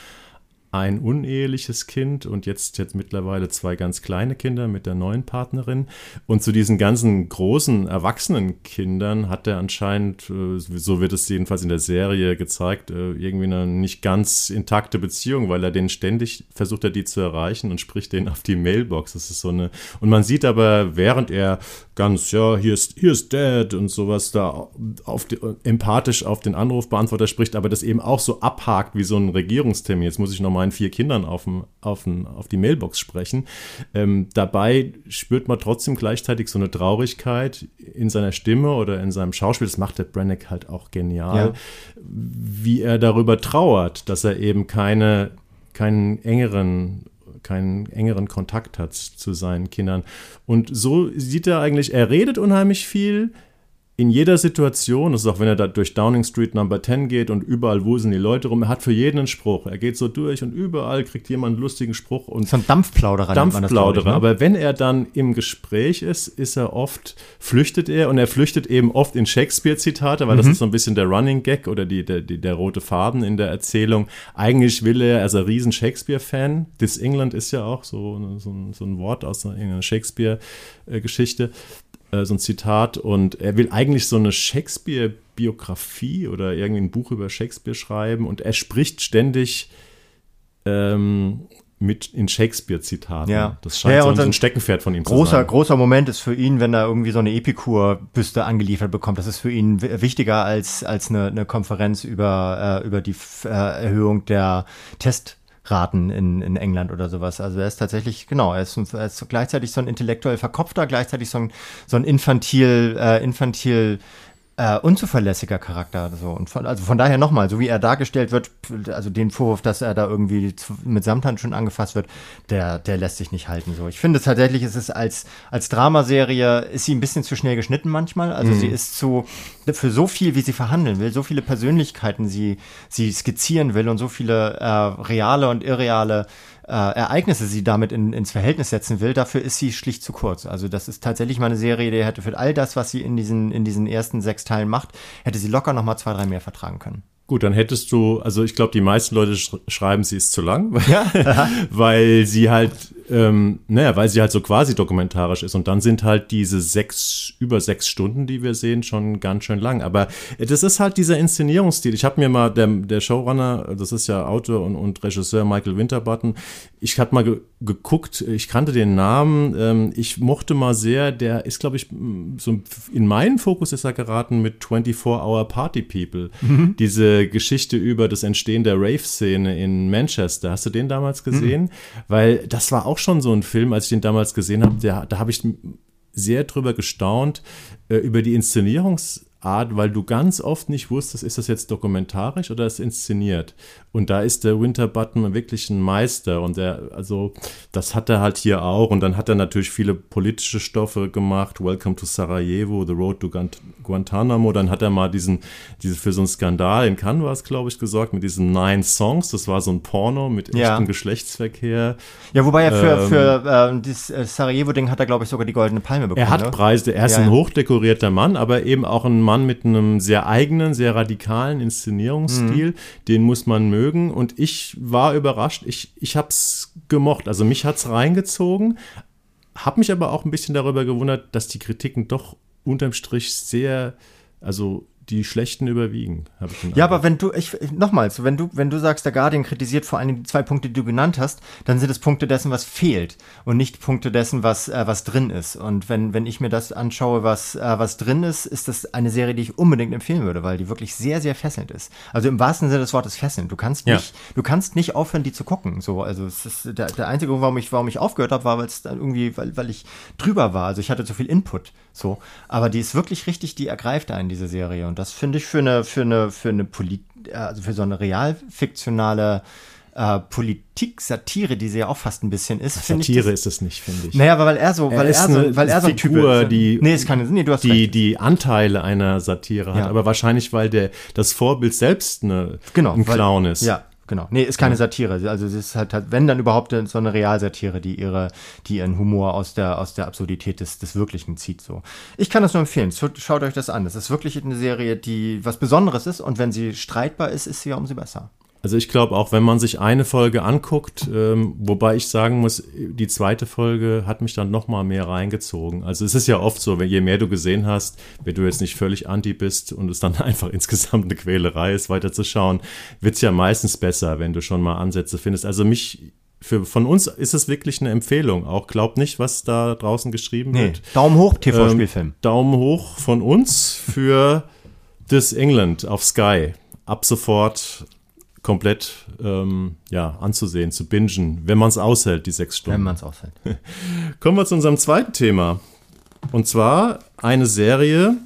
ein uneheliches Kind und jetzt, jetzt mittlerweile zwei ganz kleine Kinder mit der neuen Partnerin. Und zu diesen ganzen großen erwachsenen Kindern hat er anscheinend, äh, so wird es jedenfalls in der Serie gezeigt, äh, irgendwie eine nicht ganz intakte Beziehung, weil er den ständig versucht er die zu erreichen und spricht den auf die Mailbox. Das ist so eine, und man sieht aber, während er ganz, ja, hier ist, hier ist Dad und sowas da auf die, empathisch auf den Anrufbeantworter spricht, aber das eben auch so abhakt wie so ein Regierungstermin. Jetzt muss ich nochmal meinen vier Kindern auf, dem, auf, dem, auf die Mailbox sprechen. Ähm, dabei spürt man trotzdem gleichzeitig so eine Traurigkeit in seiner Stimme oder in seinem Schauspiel. Das macht der Brennick halt auch genial, ja. wie er darüber trauert, dass er eben keine, keinen engeren keinen engeren Kontakt hat zu seinen Kindern. Und so sieht er eigentlich, er redet unheimlich viel, in jeder Situation, das ist auch wenn er da durch Downing Street Number 10 geht und überall wuseln die Leute rum, er hat für jeden einen Spruch. Er geht so durch und überall kriegt jemand einen lustigen Spruch. Und so ein Dampfplauderer. Dampfplauderer. Ne? Aber wenn er dann im Gespräch ist, ist er oft, flüchtet er und er flüchtet eben oft in Shakespeare-Zitate, weil mhm. das ist so ein bisschen der Running Gag oder die, der, die, der rote Faden in der Erzählung. Eigentlich will er, er ist ein riesen Shakespeare-Fan. This England ist ja auch so, so, ein, so ein Wort aus einer Shakespeare-Geschichte. Äh, so ein Zitat. Und er will eigentlich so eine Shakespeare-Biografie oder irgendwie ein Buch über Shakespeare schreiben. Und er spricht ständig ähm, mit in Shakespeare-Zitaten. Ja. Das scheint ja, so, ein, Steckenpferd von ihm großer, zu sein. Großer Moment ist für ihn, wenn er irgendwie so eine Epikur-Büste angeliefert bekommt. Das ist für ihn wichtiger als, als eine, eine Konferenz über, äh, über die äh, Erhöhung der Test- raten in, in England oder sowas. Also er ist tatsächlich, genau, er ist, er ist gleichzeitig so ein intellektuell verkopfter, gleichzeitig so ein, so ein infantil, äh, infantil äh, unzuverlässiger Charakter. So. Und von, also von daher nochmal, so wie er dargestellt wird, also den Vorwurf, dass er da irgendwie mit Samthand schon angefasst wird, der, der lässt sich nicht halten. So. Ich finde tatsächlich, ist es als, als Dramaserie, ist sie ein bisschen zu schnell geschnitten manchmal. Also mhm. sie ist zu, für so viel, wie sie verhandeln will, so viele Persönlichkeiten sie, sie skizzieren will und so viele äh, reale und irreale äh, Ereignisse sie damit in, ins Verhältnis setzen will, dafür ist sie schlicht zu kurz. Also das ist tatsächlich mal eine Serie, die hätte für all das, was sie in diesen, in diesen ersten sechs Teilen macht, hätte sie locker noch mal zwei, drei mehr vertragen können. Gut, dann hättest du, also ich glaube, die meisten Leute sch schreiben, sie ist zu lang, ja? [laughs] weil sie halt ähm, naja, weil sie halt so quasi dokumentarisch ist. Und dann sind halt diese sechs, über sechs Stunden, die wir sehen, schon ganz schön lang. Aber das ist halt dieser Inszenierungsstil. Ich habe mir mal, der, der Showrunner, das ist ja Autor und, und Regisseur Michael Winterbottom, ich hatte mal ge geguckt, ich kannte den Namen, ähm, ich mochte mal sehr, der ist, glaube ich, so in meinen Fokus ist er geraten mit 24-Hour Party People. Mhm. Diese Geschichte über das Entstehen der Rave-Szene in Manchester. Hast du den damals gesehen? Mhm. Weil das war auch auch schon so ein Film, als ich den damals gesehen habe, da habe ich sehr drüber gestaunt, äh, über die Inszenierungsarbeit Art, weil du ganz oft nicht wusstest, ist das jetzt dokumentarisch oder ist inszeniert. Und da ist der Winterbutton wirklich ein Meister und der, also das hat er halt hier auch und dann hat er natürlich viele politische Stoffe gemacht, Welcome to Sarajevo, The Road to Guantanamo, dann hat er mal diesen, diese, für so einen Skandal in Cannes war es, glaube ich, gesorgt, mit diesen Nine Songs, das war so ein Porno mit echtem ja. Geschlechtsverkehr. Ja, wobei er für, ähm, für äh, das Sarajevo-Ding hat er, glaube ich, sogar die Goldene Palme bekommen. Er hat ne? Preise, er ist ja, ein hochdekorierter Mann, aber eben auch ein Mann mit einem sehr eigenen, sehr radikalen Inszenierungsstil, mhm. den muss man mögen mögen und ich war überrascht. Ich, ich habe es gemocht. Also mich hat es reingezogen, habe mich aber auch ein bisschen darüber gewundert, dass die Kritiken doch unterm Strich sehr, also die schlechten überwiegen. ja, aber wenn du, ich, nochmals, wenn du, wenn du sagst, der Guardian kritisiert vor allem die zwei Punkte, die du genannt hast, dann sind es Punkte dessen, was fehlt und nicht Punkte dessen, was, äh, was drin ist. Und wenn, wenn ich mir das anschaue, was, äh, was drin ist, ist das eine Serie, die ich unbedingt empfehlen würde, weil die wirklich sehr, sehr fesselnd ist. Also im wahrsten Sinne des Wortes fesselnd. Du kannst nicht, ja. du kannst nicht aufhören, die zu gucken. So, also es ist der, der einzige Grund, warum ich, warum ich aufgehört habe, war, weil es dann irgendwie, weil, weil ich drüber war. Also ich hatte zu viel Input. So. Aber die ist wirklich richtig, die ergreift einen, diese Serie. Und das finde ich für eine, für eine, für eine Polit also für so eine realfiktionale äh, Politik-Satire, die sie ja auch fast ein bisschen ist. Satire das, ist es nicht, finde ich. Naja, weil er so, weil er, er so, eine, weil er so ein Figur, Typ ist. Die, nee, ist keine, nee, du hast die, recht. die Anteile einer Satire ja. hat, aber wahrscheinlich, weil der, das Vorbild selbst eine, genau, ein Clown ist. Ja, Genau. Nee, ist keine Satire. Also es ist halt, halt, wenn dann überhaupt so eine Realsatire, die ihre, die ihren Humor aus der, aus der Absurdität des, des Wirklichen zieht, so. Ich kann das nur empfehlen. Schaut euch das an. Das ist wirklich eine Serie, die was Besonderes ist und wenn sie streitbar ist, ist sie ja umso besser. Also ich glaube auch, wenn man sich eine Folge anguckt, ähm, wobei ich sagen muss, die zweite Folge hat mich dann noch mal mehr reingezogen. Also es ist ja oft so, wenn je mehr du gesehen hast, wenn du jetzt nicht völlig anti bist und es dann [laughs] einfach insgesamt eine Quälerei ist, weiterzuschauen, wird es ja meistens besser, wenn du schon mal Ansätze findest. Also mich für, von uns ist es wirklich eine Empfehlung. Auch glaubt nicht, was da draußen geschrieben nee, wird. Daumen hoch, TV-Spielfilm. Ähm, Daumen hoch von uns für This England auf Sky. Ab sofort komplett ähm, ja, anzusehen, zu bingen, wenn man es aushält, die sechs Stunden. Wenn man es aushält. [laughs] Kommen wir zu unserem zweiten Thema. Und zwar eine Serie,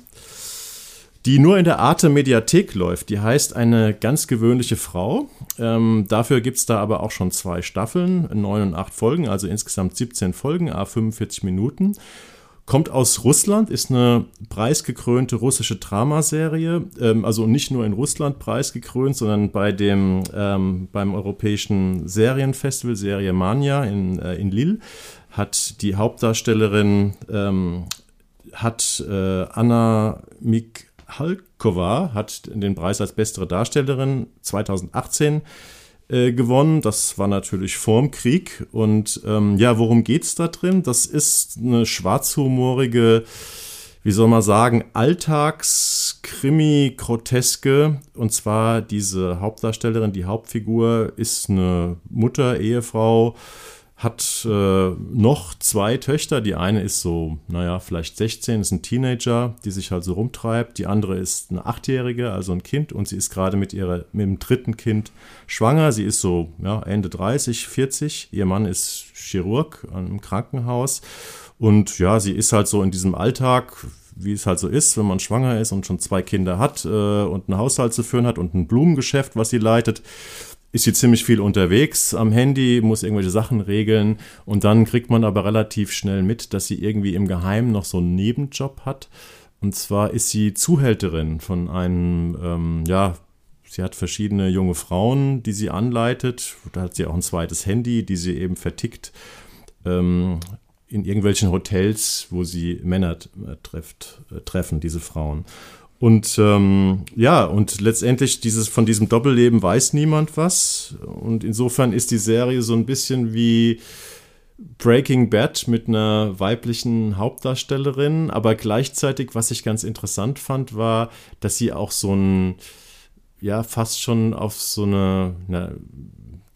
die nur in der Arte Mediathek läuft. Die heißt Eine ganz gewöhnliche Frau. Ähm, dafür gibt es da aber auch schon zwei Staffeln, neun und acht Folgen, also insgesamt 17 Folgen, a 45 Minuten. Kommt aus Russland, ist eine preisgekrönte russische Dramaserie, ähm, also nicht nur in Russland preisgekrönt, sondern bei dem, ähm, beim europäischen Serienfestival Serie Mania in, äh, in Lille hat die Hauptdarstellerin ähm, hat äh, Anna Mikhalkova hat den Preis als bessere Darstellerin 2018 äh, gewonnen. Das war natürlich vorm Krieg. Und ähm, ja, worum geht's da drin? Das ist eine schwarzhumorige, wie soll man sagen, Alltagskrimi-Groteske. Und zwar diese Hauptdarstellerin, die Hauptfigur, ist eine Mutter, Ehefrau, hat äh, noch zwei Töchter. Die eine ist so, naja, vielleicht 16, ist ein Teenager, die sich halt so rumtreibt. Die andere ist eine Achtjährige, also ein Kind. Und sie ist gerade mit, ihrer, mit dem dritten Kind schwanger. Sie ist so ja, Ende 30, 40. Ihr Mann ist Chirurg im Krankenhaus. Und ja, sie ist halt so in diesem Alltag, wie es halt so ist, wenn man schwanger ist und schon zwei Kinder hat äh, und einen Haushalt zu führen hat und ein Blumengeschäft, was sie leitet ist sie ziemlich viel unterwegs am Handy, muss irgendwelche Sachen regeln und dann kriegt man aber relativ schnell mit, dass sie irgendwie im Geheimen noch so einen Nebenjob hat. Und zwar ist sie Zuhälterin von einem, ähm, ja, sie hat verschiedene junge Frauen, die sie anleitet. Da hat sie auch ein zweites Handy, die sie eben vertickt ähm, in irgendwelchen Hotels, wo sie Männer äh, trefft, äh, treffen, diese Frauen. Und ähm, ja, und letztendlich dieses von diesem Doppelleben weiß niemand was. Und insofern ist die Serie so ein bisschen wie Breaking Bad mit einer weiblichen Hauptdarstellerin, aber gleichzeitig, was ich ganz interessant fand, war, dass sie auch so ein, ja, fast schon auf so eine, eine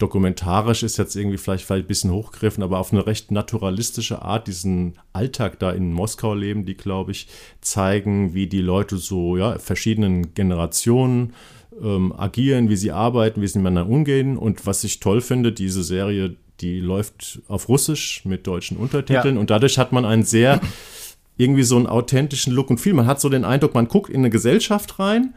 dokumentarisch ist jetzt irgendwie vielleicht, vielleicht ein bisschen hochgegriffen, aber auf eine recht naturalistische Art diesen Alltag da in Moskau leben, die, glaube ich, zeigen, wie die Leute so, ja, verschiedenen Generationen ähm, agieren, wie sie arbeiten, wie sie miteinander umgehen. Und was ich toll finde, diese Serie, die läuft auf Russisch mit deutschen Untertiteln ja. und dadurch hat man ein sehr irgendwie so einen authentischen Look und Feel. Man hat so den Eindruck, man guckt in eine Gesellschaft rein,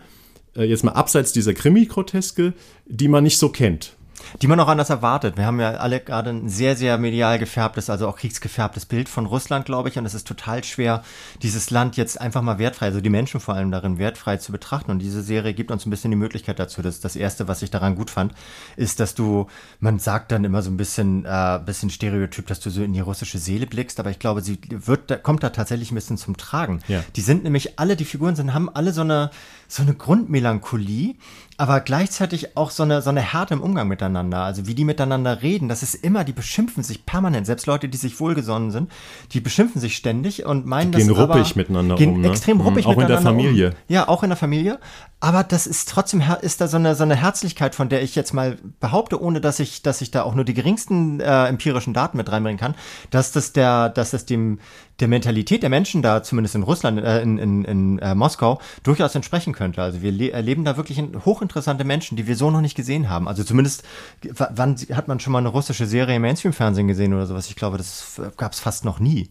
äh, jetzt mal abseits dieser Krimi-Groteske, die man nicht so kennt die man auch anders erwartet. Wir haben ja alle gerade ein sehr, sehr medial gefärbtes, also auch kriegsgefärbtes Bild von Russland, glaube ich. Und es ist total schwer, dieses Land jetzt einfach mal wertfrei, also die Menschen vor allem darin wertfrei zu betrachten. Und diese Serie gibt uns ein bisschen die Möglichkeit dazu. Das das Erste, was ich daran gut fand, ist, dass du, man sagt dann immer so ein bisschen, äh, bisschen Stereotyp, dass du so in die russische Seele blickst. Aber ich glaube, sie wird, kommt da tatsächlich ein bisschen zum Tragen. Ja. Die sind nämlich alle, die Figuren sind, haben alle so eine, so eine Grundmelancholie, aber gleichzeitig auch so eine, so eine Härte im Umgang miteinander. Also wie die miteinander reden, das ist immer, die beschimpfen sich permanent. Selbst Leute, die sich wohlgesonnen sind, die beschimpfen sich ständig und meinen die gehen das ruppig aber, miteinander gehen um. Ne? Extrem ruppig mhm, auch miteinander. Auch in der Familie. Um. Ja, auch in der Familie. Aber das ist trotzdem, ist da so eine, so eine Herzlichkeit, von der ich jetzt mal behaupte, ohne dass ich, dass ich da auch nur die geringsten äh, empirischen Daten mit reinbringen kann, dass das der, dass das dem, der Mentalität der Menschen da, zumindest in Russland, äh, in, in, in äh, Moskau, durchaus entsprechen könnte. Also wir erleben da wirklich hochinteressante Menschen, die wir so noch nicht gesehen haben. Also zumindest, wann hat man schon mal eine russische Serie im Mainstream-Fernsehen gesehen oder sowas? Ich glaube, das gab es fast noch nie.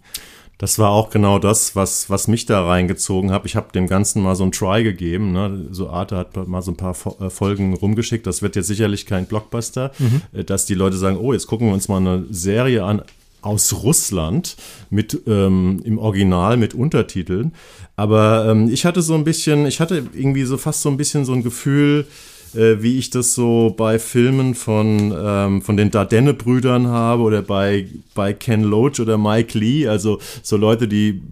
Das war auch genau das, was, was mich da reingezogen hat. Ich habe dem Ganzen mal so ein Try gegeben. Ne? So Arte hat mal so ein paar äh, Folgen rumgeschickt. Das wird jetzt sicherlich kein Blockbuster, mhm. Äh, dass die Leute sagen, oh, jetzt gucken wir uns mal eine Serie an aus Russland mit ähm, im Original mit Untertiteln. Aber ähm, ich hatte so ein bisschen, ich hatte irgendwie so fast so ein bisschen so ein Gefühl, äh, wie ich das so bei Filmen von, ähm, von den Dardenne-Brüdern habe oder bei, bei Ken Loach oder Mike Lee, also so Leute, die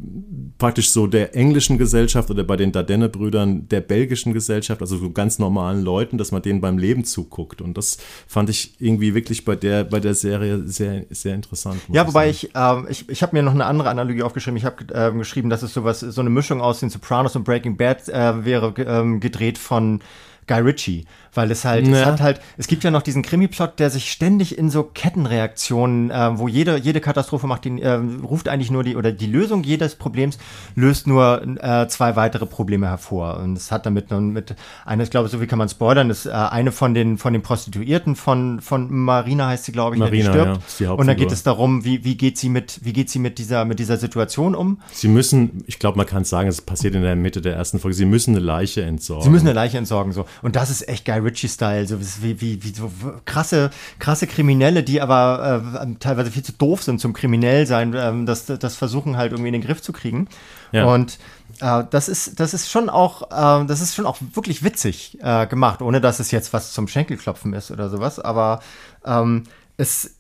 praktisch so der englischen Gesellschaft oder bei den Dardenne-Brüdern der belgischen Gesellschaft, also so ganz normalen Leuten, dass man denen beim Leben zuguckt. Und das fand ich irgendwie wirklich bei der, bei der Serie sehr, sehr interessant. Ja, wobei ich, äh, ich, ich habe mir noch eine andere Analogie aufgeschrieben. Ich habe äh, geschrieben, dass es sowas, so eine Mischung aus den Sopranos und Breaking Bad äh, wäre, äh, gedreht von Guy Ritchie weil es halt, ja. es hat halt, es gibt ja noch diesen Krimi-Plot, der sich ständig in so Kettenreaktionen, äh, wo jede, jede Katastrophe macht, den, äh, ruft eigentlich nur die, oder die Lösung jedes Problems löst nur äh, zwei weitere Probleme hervor. Und es hat damit nun mit, eine, ich glaube, so wie kann man spoilern, ist äh, eine von den, von den Prostituierten von, von Marina heißt sie, glaube ich, Marina, die stirbt. Ja, die und dann geht es darum, wie, wie geht sie mit, wie geht sie mit dieser, mit dieser Situation um? Sie müssen, ich glaube, man kann sagen, es passiert in der Mitte der ersten Folge, sie müssen eine Leiche entsorgen. Sie müssen eine Leiche entsorgen, so. Und das ist echt geil Ritchie-Style, so wie, wie, wie so krasse, krasse Kriminelle, die aber äh, teilweise viel zu doof sind zum Kriminellsein, äh, das, das versuchen halt irgendwie in den Griff zu kriegen. Ja. Und äh, das ist, das ist schon auch, äh, das ist schon auch wirklich witzig äh, gemacht, ohne dass es jetzt was zum Schenkelklopfen ist oder sowas. Aber ähm, es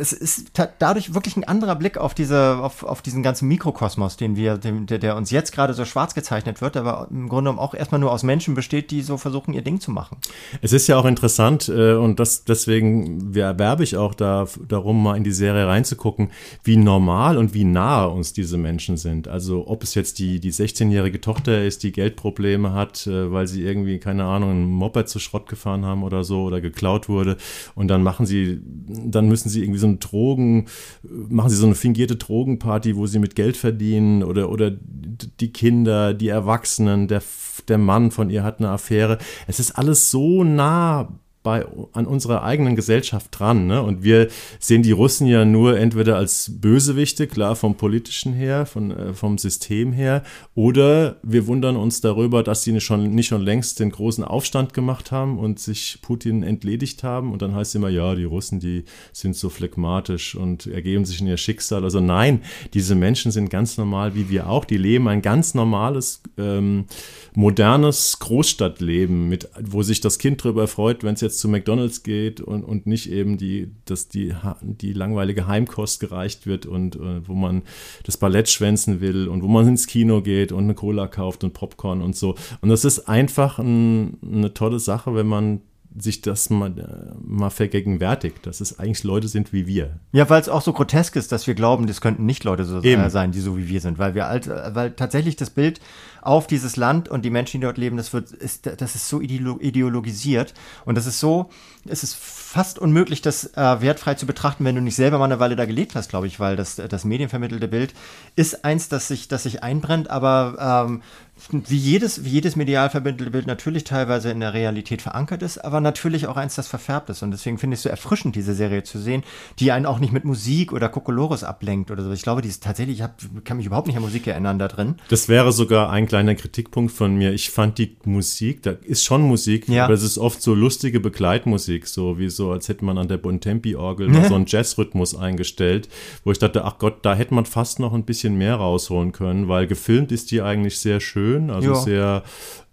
es ist dadurch wirklich ein anderer Blick auf diese, auf, auf diesen ganzen Mikrokosmos, den wir, den, der, der uns jetzt gerade so schwarz gezeichnet wird, aber im Grunde genommen auch erstmal nur aus Menschen besteht, die so versuchen, ihr Ding zu machen. Es ist ja auch interessant äh, und das, deswegen werbe ich auch da, darum, mal in die Serie reinzugucken, wie normal und wie nahe uns diese Menschen sind. Also ob es jetzt die, die 16-jährige Tochter ist, die Geldprobleme hat, äh, weil sie irgendwie, keine Ahnung, ein Moped zu Schrott gefahren haben oder so oder geklaut wurde und dann machen sie, dann müssen sie irgendwie so ein Drogen, machen sie so eine fingierte Drogenparty, wo sie mit Geld verdienen oder, oder die Kinder, die Erwachsenen, der, der Mann von ihr hat eine Affäre. Es ist alles so nah bei, an unserer eigenen Gesellschaft dran. Ne? Und wir sehen die Russen ja nur entweder als Bösewichte, klar vom politischen her, von, äh, vom System her, oder wir wundern uns darüber, dass sie nicht schon, nicht schon längst den großen Aufstand gemacht haben und sich Putin entledigt haben. Und dann heißt es immer, ja, die Russen, die sind so phlegmatisch und ergeben sich in ihr Schicksal. Also nein, diese Menschen sind ganz normal wie wir auch. Die leben ein ganz normales, ähm, modernes Großstadtleben, mit, wo sich das Kind darüber freut, wenn es jetzt zu McDonalds geht und, und nicht eben die, dass die, die langweilige Heimkost gereicht wird und äh, wo man das Ballett schwänzen will und wo man ins Kino geht und eine Cola kauft und Popcorn und so. Und das ist einfach ein, eine tolle Sache, wenn man sich das mal, äh, mal vergegenwärtigt, dass es eigentlich Leute sind wie wir. Ja, weil es auch so grotesk ist, dass wir glauben, das könnten nicht Leute so äh, sein, die so wie wir sind, weil wir alt, äh, weil tatsächlich das Bild auf dieses Land und die Menschen, die dort leben, das wird, ist, das ist so ideologisiert. Und das ist so, es ist fast unmöglich, das äh, wertfrei zu betrachten, wenn du nicht selber mal eine Weile da gelebt hast, glaube ich, weil das, das medienvermittelte Bild ist eins, das sich, das sich einbrennt, aber ähm, wie jedes, wie jedes medial verbindete Bild natürlich teilweise in der Realität verankert ist, aber natürlich auch eins, das verfärbt ist. Und deswegen finde ich es so erfrischend, diese Serie zu sehen, die einen auch nicht mit Musik oder Kokolores ablenkt oder so. Ich glaube, die ist tatsächlich, ich hab, kann mich überhaupt nicht an Musik erinnern da drin. Das wäre sogar ein kleiner Kritikpunkt von mir. Ich fand die Musik, da ist schon Musik, ja. aber es ist oft so lustige Begleitmusik, so wie so, als hätte man an der Bontempi-Orgel so einen [laughs] Jazzrhythmus eingestellt, wo ich dachte, ach Gott, da hätte man fast noch ein bisschen mehr rausholen können, weil gefilmt ist die eigentlich sehr schön schön, also ja. sehr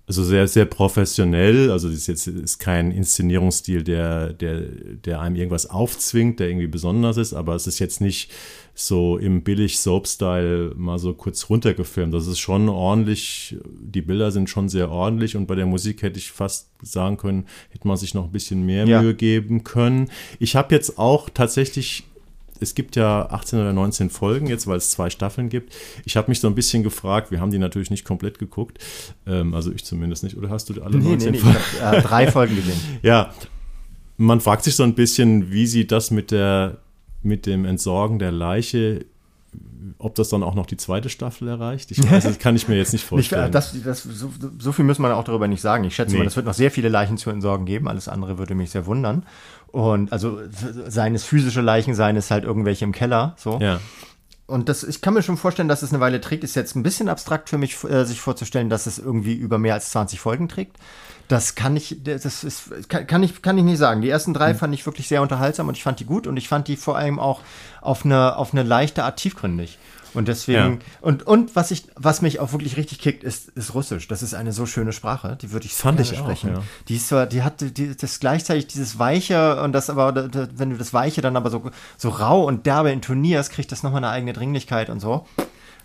also sehr, sehr professionell. Also das ist jetzt ist kein Inszenierungsstil, der, der, der einem irgendwas aufzwingt, der irgendwie besonders ist, aber es ist jetzt nicht so im billig Soap-Style mal so kurz runtergefilmt. Das ist schon ordentlich, die Bilder sind schon sehr ordentlich und bei der Musik hätte ich fast sagen können, hätte man sich noch ein bisschen mehr ja. Mühe geben können. Ich habe jetzt auch tatsächlich es gibt ja 18 oder 19 Folgen jetzt, weil es zwei Staffeln gibt. Ich habe mich so ein bisschen gefragt, wir haben die natürlich nicht komplett geguckt, ähm, also ich zumindest nicht. Oder hast du alle nee, 19 nee, nee, Folgen? Ich habe äh, drei [laughs] Folgen gesehen. ja, man fragt sich so ein bisschen, wie sie das mit der mit dem Entsorgen der Leiche ob das dann auch noch die zweite Staffel erreicht, ich weiß, das kann ich mir jetzt nicht [laughs] vorstellen. Nicht, das, das, so, so, viel muss man auch darüber nicht sagen. Ich schätze nee. mal, es wird noch sehr viele Leichen zu entsorgen geben. Alles andere würde mich sehr wundern. Und also seien es physische Leichen, seien es halt irgendwelche im Keller. So. Ja. Und das, ich kann mir schon vorstellen, dass es eine Weile trägt. Ist jetzt ein bisschen abstrakt für mich, äh, sich vorzustellen, dass es irgendwie über mehr als 20 Folgen trägt. Das kann ich, das ist, kann, kann ich, kann ich nicht sagen. Die ersten drei mhm. fand ich wirklich sehr unterhaltsam und ich fand die gut und ich fand die vor allem auch auf eine, auf eine leichte Art tiefgründig. Und deswegen, ja. und, und was ich, was mich auch wirklich richtig kickt, ist, ist Russisch. Das ist eine so schöne Sprache, die würde ich Fand ich sprechen. Auch, ja. Die ist zwar, die hat die, das gleichzeitig dieses Weiche und das aber, wenn du das Weiche dann aber so, so rau und derbe intonierst, kriegt das nochmal eine eigene Dringlichkeit und so.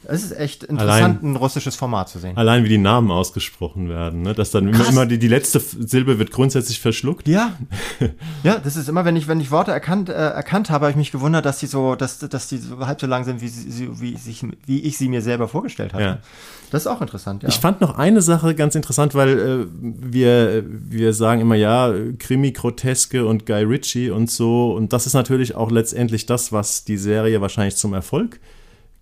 Es ist echt interessant, allein, ein russisches Format zu sehen. Allein wie die Namen ausgesprochen werden, ne? dass dann immer, immer die, die letzte Silbe wird grundsätzlich verschluckt. Ja, [laughs] ja, das ist immer, wenn ich wenn ich Worte erkannt äh, erkannt habe, habe ich mich gewundert, dass die so, dass dass die so halb so lang sind, wie sie, wie, sich, wie ich sie mir selber vorgestellt hatte. Ja. Das ist auch interessant. Ja. Ich fand noch eine Sache ganz interessant, weil äh, wir wir sagen immer ja Krimi, Groteske und Guy Ritchie und so und das ist natürlich auch letztendlich das, was die Serie wahrscheinlich zum Erfolg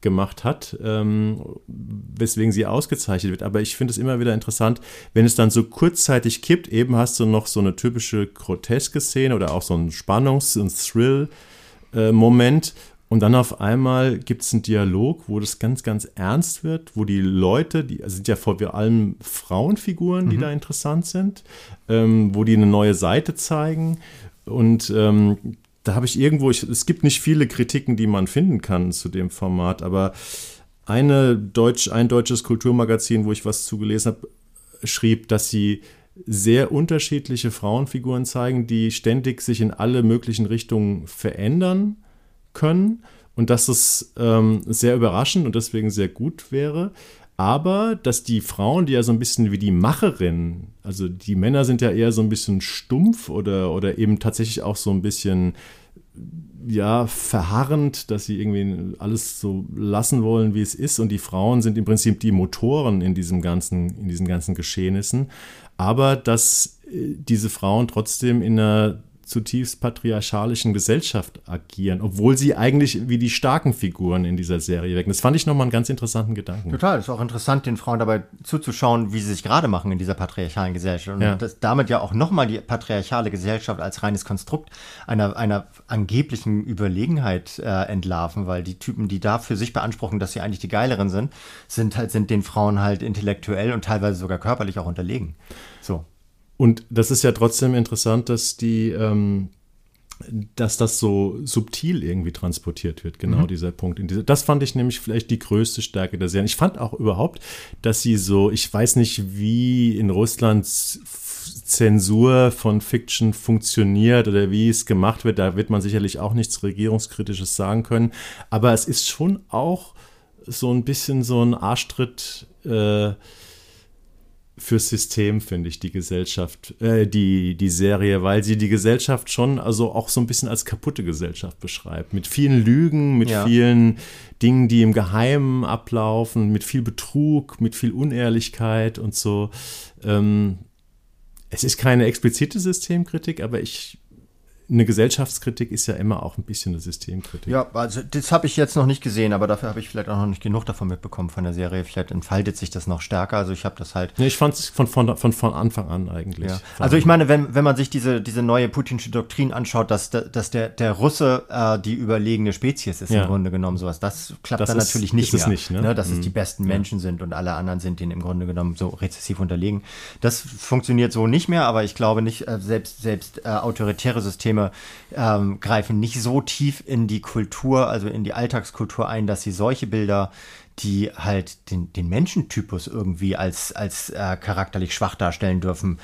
gemacht hat, ähm, weswegen sie ausgezeichnet wird. Aber ich finde es immer wieder interessant, wenn es dann so kurzzeitig kippt, eben hast du noch so eine typische groteske Szene oder auch so ein Spannungs- und Thrill-Moment. Äh, und dann auf einmal gibt es einen Dialog, wo das ganz, ganz ernst wird, wo die Leute, die also sind ja vor allem Frauenfiguren, die mhm. da interessant sind, ähm, wo die eine neue Seite zeigen. Und ähm, da habe ich irgendwo, ich, es gibt nicht viele Kritiken, die man finden kann zu dem Format, aber eine Deutsch, ein deutsches Kulturmagazin, wo ich was zugelesen habe, schrieb, dass sie sehr unterschiedliche Frauenfiguren zeigen, die ständig sich in alle möglichen Richtungen verändern können und dass es ähm, sehr überraschend und deswegen sehr gut wäre. Aber dass die Frauen, die ja so ein bisschen wie die Macherinnen, also die Männer sind ja eher so ein bisschen stumpf oder, oder eben tatsächlich auch so ein bisschen ja, verharrend, dass sie irgendwie alles so lassen wollen, wie es ist. Und die Frauen sind im Prinzip die Motoren in diesem ganzen, in diesen ganzen Geschehnissen. Aber dass äh, diese Frauen trotzdem in einer zutiefst patriarchalischen Gesellschaft agieren, obwohl sie eigentlich wie die starken Figuren in dieser Serie wirken. Das fand ich nochmal einen ganz interessanten Gedanken. Total, es ist auch interessant, den Frauen dabei zuzuschauen, wie sie sich gerade machen in dieser patriarchalen Gesellschaft. Und ja. das, damit ja auch nochmal die patriarchale Gesellschaft als reines Konstrukt einer, einer angeblichen Überlegenheit äh, entlarven, weil die Typen, die da für sich beanspruchen, dass sie eigentlich die geileren sind, sind halt, sind den Frauen halt intellektuell und teilweise sogar körperlich auch unterlegen. So. Und das ist ja trotzdem interessant, dass die, ähm, dass das so subtil irgendwie transportiert wird, genau mhm. dieser Punkt. Das fand ich nämlich vielleicht die größte Stärke der Serie. Ich fand auch überhaupt, dass sie so, ich weiß nicht, wie in Russland Zensur von Fiction funktioniert oder wie es gemacht wird. Da wird man sicherlich auch nichts Regierungskritisches sagen können. Aber es ist schon auch so ein bisschen so ein Arschtritt. Äh, fürs System, finde ich, die Gesellschaft, äh, die, die Serie, weil sie die Gesellschaft schon also auch so ein bisschen als kaputte Gesellschaft beschreibt. Mit vielen Lügen, mit ja. vielen Dingen, die im Geheimen ablaufen, mit viel Betrug, mit viel Unehrlichkeit und so. Ähm, es ist keine explizite Systemkritik, aber ich eine Gesellschaftskritik ist ja immer auch ein bisschen eine Systemkritik. Ja, also das habe ich jetzt noch nicht gesehen, aber dafür habe ich vielleicht auch noch nicht genug davon mitbekommen von der Serie. Vielleicht entfaltet sich das noch stärker. Also ich habe das halt. Nee, ich fand es von, von, von, von Anfang an eigentlich. Ja. Also ich meine, wenn, wenn man sich diese, diese neue putinsche Doktrin anschaut, dass, dass der, der Russe äh, die überlegene Spezies ist ja. im Grunde genommen sowas, das klappt das dann ist, natürlich nicht mehr. Nicht, ne? Ne, dass mhm. es die besten Menschen sind und alle anderen sind denen im Grunde genommen so rezessiv unterlegen. Das funktioniert so nicht mehr, aber ich glaube nicht, äh, selbst, selbst äh, autoritäre Systeme ähm, greifen nicht so tief in die Kultur, also in die Alltagskultur ein, dass sie solche Bilder, die halt den, den Menschentypus irgendwie als, als äh, charakterlich schwach darstellen dürfen,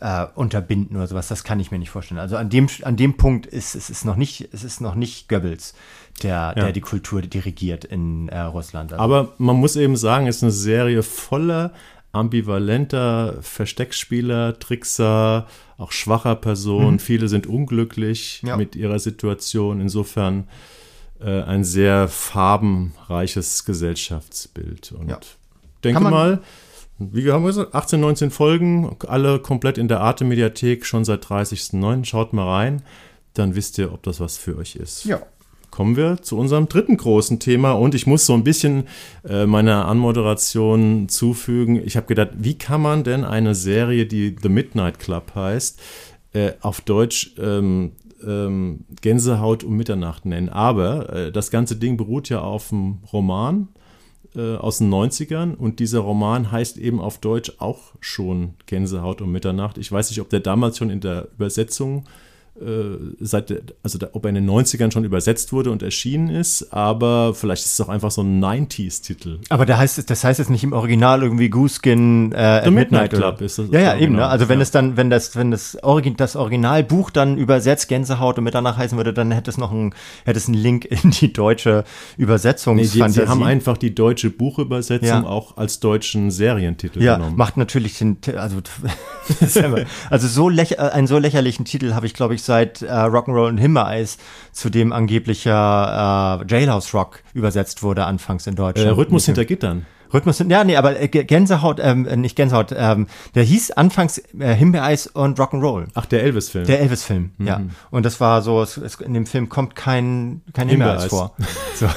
äh, unterbinden oder sowas. Das kann ich mir nicht vorstellen. Also an dem, an dem Punkt ist es ist noch nicht, es ist noch nicht Goebbels, der, ja. der die Kultur dirigiert in äh, Russland. Also. Aber man muss eben sagen, es ist eine Serie voller ambivalenter Versteckspieler, Trickser, auch schwacher Personen. Mhm. Viele sind unglücklich ja. mit ihrer Situation. Insofern äh, ein sehr farbenreiches Gesellschaftsbild. Und ja. denke mal, wie haben wir gesagt, 18, 19 Folgen, alle komplett in der Arte-Mediathek, schon seit 30.09. Schaut mal rein, dann wisst ihr, ob das was für euch ist. Ja kommen wir zu unserem dritten großen Thema und ich muss so ein bisschen äh, meiner Anmoderation zufügen. Ich habe gedacht, wie kann man denn eine Serie, die The Midnight Club heißt, äh, auf Deutsch ähm, ähm, Gänsehaut um Mitternacht nennen? Aber äh, das ganze Ding beruht ja auf einem Roman äh, aus den 90ern und dieser Roman heißt eben auf Deutsch auch schon Gänsehaut um Mitternacht. Ich weiß nicht, ob der damals schon in der Übersetzung äh, seit, also da, ob er in den 90ern schon übersetzt wurde und erschienen ist, aber vielleicht ist es auch einfach so ein 90s-Titel. Aber da heißt, das heißt jetzt nicht im Original irgendwie Gooskin äh, The Midnight, Midnight Club ist das. Ja, ja, eben. Ne? Genau. Also wenn ja. es dann, wenn das, wenn das, Origin, das Originalbuch dann übersetzt Gänsehaut und Mitternacht heißen würde, dann hätte es noch ein, hätte es einen Link in die deutsche Übersetzung. Nee, sie, haben einfach die deutsche Buchübersetzung ja. auch als deutschen Serientitel ja, genommen. macht natürlich den, also, [laughs] also so lächer, einen so lächerlichen Titel habe ich, glaube ich, seit äh, Rock'n'Roll und Himbeereis, zu dem angeblicher äh, Jailhouse Rock übersetzt wurde, anfangs in Deutschland. Äh, Rhythmus hinter Gittern. Rhythmus, ja, nee, aber äh, Gänsehaut, ähm, äh, nicht Gänsehaut, ähm, der hieß anfangs äh, Himbeereis und Rock'n'Roll. Ach, der Elvis-Film. Der Elvis-Film, mhm. ja. Und das war so, es, es, in dem Film kommt kein, kein Himbeereis, Himbeereis vor. [laughs] So.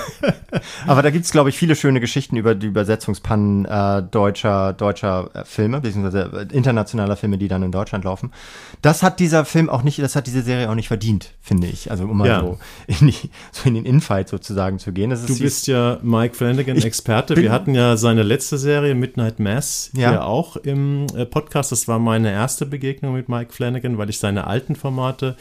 aber da gibt's glaube ich, viele schöne Geschichten über die Übersetzungspannen äh, deutscher, deutscher äh, Filme, beziehungsweise internationaler Filme, die dann in Deutschland laufen. Das hat dieser Film auch nicht, das hat diese Serie auch nicht verdient, finde ich. Also um mal ja. so, in die, so in den Infight sozusagen zu gehen. du bist ja Mike Flanagan, Experte. Wir hatten ja seine letzte Serie, Midnight Mass, ja. hier auch im äh, Podcast. Das war meine erste Begegnung mit Mike Flanagan, weil ich seine alten Formate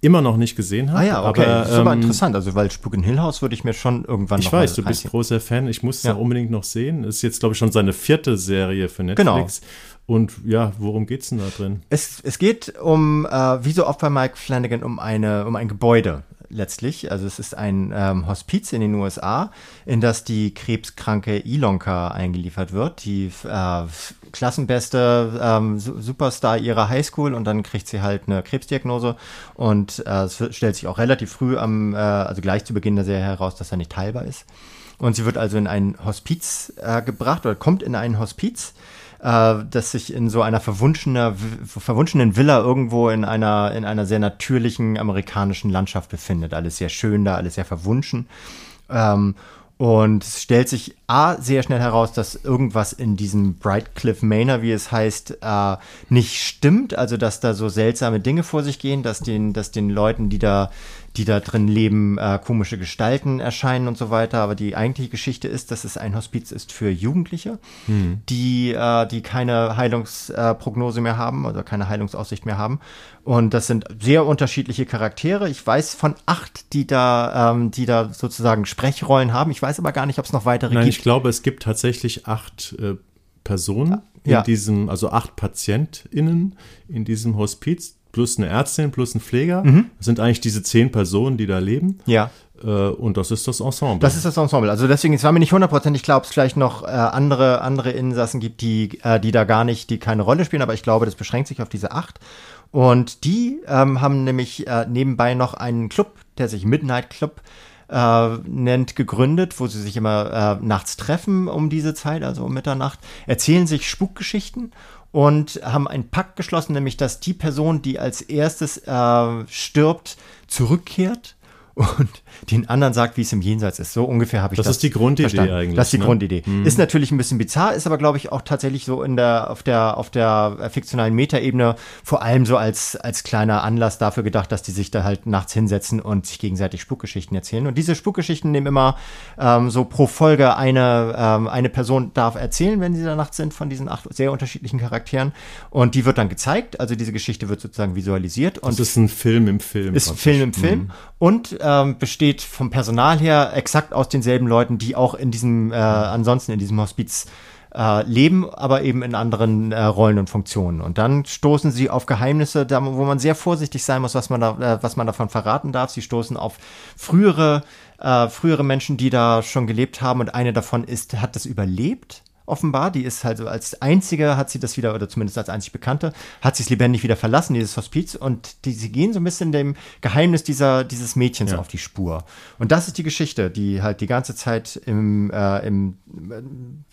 immer noch nicht gesehen habe. Ah ja, okay. Aber, Super ähm, interessant. Also, weil Spuk in Hill House würde ich mir schon irgendwann ich weiß, du bist großer Fan. Ich muss ja. ja unbedingt noch sehen. Das ist jetzt, glaube ich, schon seine vierte Serie für Netflix. Genau. Und ja, worum geht es denn da drin? Es, es geht um, äh, wie so oft bei Mike Flanagan, um, eine, um ein Gebäude letztlich. Also es ist ein ähm, Hospiz in den USA, in das die krebskranke Ilonka eingeliefert wird, die äh, klassenbeste ähm, Superstar ihrer Highschool und dann kriegt sie halt eine Krebsdiagnose und äh, es stellt sich auch relativ früh am, äh, also gleich zu Beginn der Serie heraus, dass er nicht teilbar ist. Und sie wird also in ein Hospiz äh, gebracht oder kommt in ein Hospiz äh, das sich in so einer verwunschener, verwunschenen Villa irgendwo in einer, in einer sehr natürlichen amerikanischen Landschaft befindet. Alles sehr schön da, alles sehr verwunschen. Ähm, und es stellt sich A sehr schnell heraus, dass irgendwas in diesem Brightcliff Manor, wie es heißt, äh, nicht stimmt. Also dass da so seltsame Dinge vor sich gehen, dass den, dass den Leuten, die da die da drin leben, äh, komische Gestalten erscheinen und so weiter. Aber die eigentliche Geschichte ist, dass es ein Hospiz ist für Jugendliche, hm. die, äh, die keine Heilungsprognose mehr haben, also keine Heilungsaussicht mehr haben. Und das sind sehr unterschiedliche Charaktere. Ich weiß von acht, die da, ähm, die da sozusagen Sprechrollen haben. Ich weiß aber gar nicht, ob es noch weitere Nein, gibt. Ich glaube, es gibt tatsächlich acht äh, Personen in ja. diesem, also acht PatientInnen in diesem Hospiz plus eine Ärztin, plus ein Pfleger. Mhm. Das sind eigentlich diese zehn Personen, die da leben. Ja. Äh, und das ist das Ensemble. Das ist das Ensemble. Also deswegen, es war mir nicht hundertprozentig klar, ob es vielleicht noch äh, andere, andere Insassen gibt, die, äh, die da gar nicht, die keine Rolle spielen, aber ich glaube, das beschränkt sich auf diese acht. Und die ähm, haben nämlich äh, nebenbei noch einen Club, der sich Midnight Club äh, nennt, gegründet, wo sie sich immer äh, nachts treffen um diese Zeit, also um Mitternacht, erzählen sich Spukgeschichten und haben einen Pakt geschlossen, nämlich dass die Person, die als erstes äh, stirbt, zurückkehrt und den anderen sagt, wie es im Jenseits ist. So ungefähr habe ich das. Das ist die Grundidee verstanden. eigentlich. Das ist die ne? Grundidee. Mhm. Ist natürlich ein bisschen bizarr, ist aber, glaube ich, auch tatsächlich so in der, auf der, auf der fiktionalen Metaebene vor allem so als, als kleiner Anlass dafür gedacht, dass die sich da halt nachts hinsetzen und sich gegenseitig Spukgeschichten erzählen. Und diese Spukgeschichten nehmen immer ähm, so pro Folge eine, ähm, eine Person darf erzählen, wenn sie da nachts sind, von diesen acht sehr unterschiedlichen Charakteren. Und die wird dann gezeigt. Also diese Geschichte wird sozusagen visualisiert. Und das ist ein Film im Film. Ist ein Film im Film. Mhm. Und ähm, besteht vom Personal her exakt aus denselben Leuten, die auch in diesem, äh, ansonsten in diesem Hospiz äh, leben, aber eben in anderen äh, Rollen und Funktionen. Und dann stoßen sie auf Geheimnisse, da, wo man sehr vorsichtig sein muss, was man, da, äh, was man davon verraten darf. Sie stoßen auf frühere, äh, frühere Menschen, die da schon gelebt haben und eine davon ist, hat das überlebt offenbar. Die ist halt so als einzige, hat sie das wieder, oder zumindest als einzig Bekannte, hat sie es lebendig wieder verlassen, dieses Hospiz. Und die, sie gehen so ein bisschen dem Geheimnis dieser, dieses Mädchens ja. auf die Spur. Und das ist die Geschichte, die halt die ganze Zeit im, äh, im äh,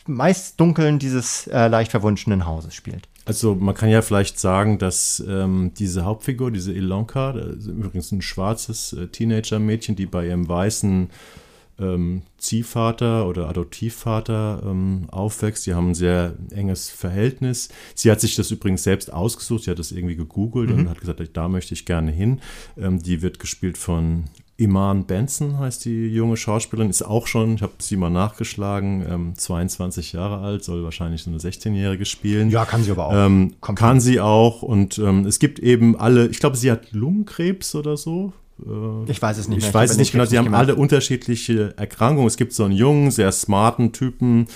meist Dunkeln dieses äh, leicht verwunschenen Hauses spielt. Also man kann ja vielleicht sagen, dass ähm, diese Hauptfigur, diese Ilonka, übrigens ein schwarzes äh, Teenager-Mädchen, die bei ihrem weißen ähm, Ziehvater oder Adoptivvater ähm, aufwächst. Die haben ein sehr enges Verhältnis. Sie hat sich das übrigens selbst ausgesucht. Sie hat das irgendwie gegoogelt mhm. und hat gesagt, da möchte ich gerne hin. Ähm, die wird gespielt von Iman Benson, heißt die junge Schauspielerin. Ist auch schon, ich habe sie mal nachgeschlagen, ähm, 22 Jahre alt, soll wahrscheinlich so eine 16-Jährige spielen. Ja, kann sie aber auch. Ähm, kann sie auch. Und ähm, es gibt eben alle, ich glaube, sie hat Lungenkrebs oder so ich weiß es nicht. Ich, ich weiß es nicht genau. Sie haben alle unterschiedliche Erkrankungen. Es gibt so einen jungen, sehr smarten Typen,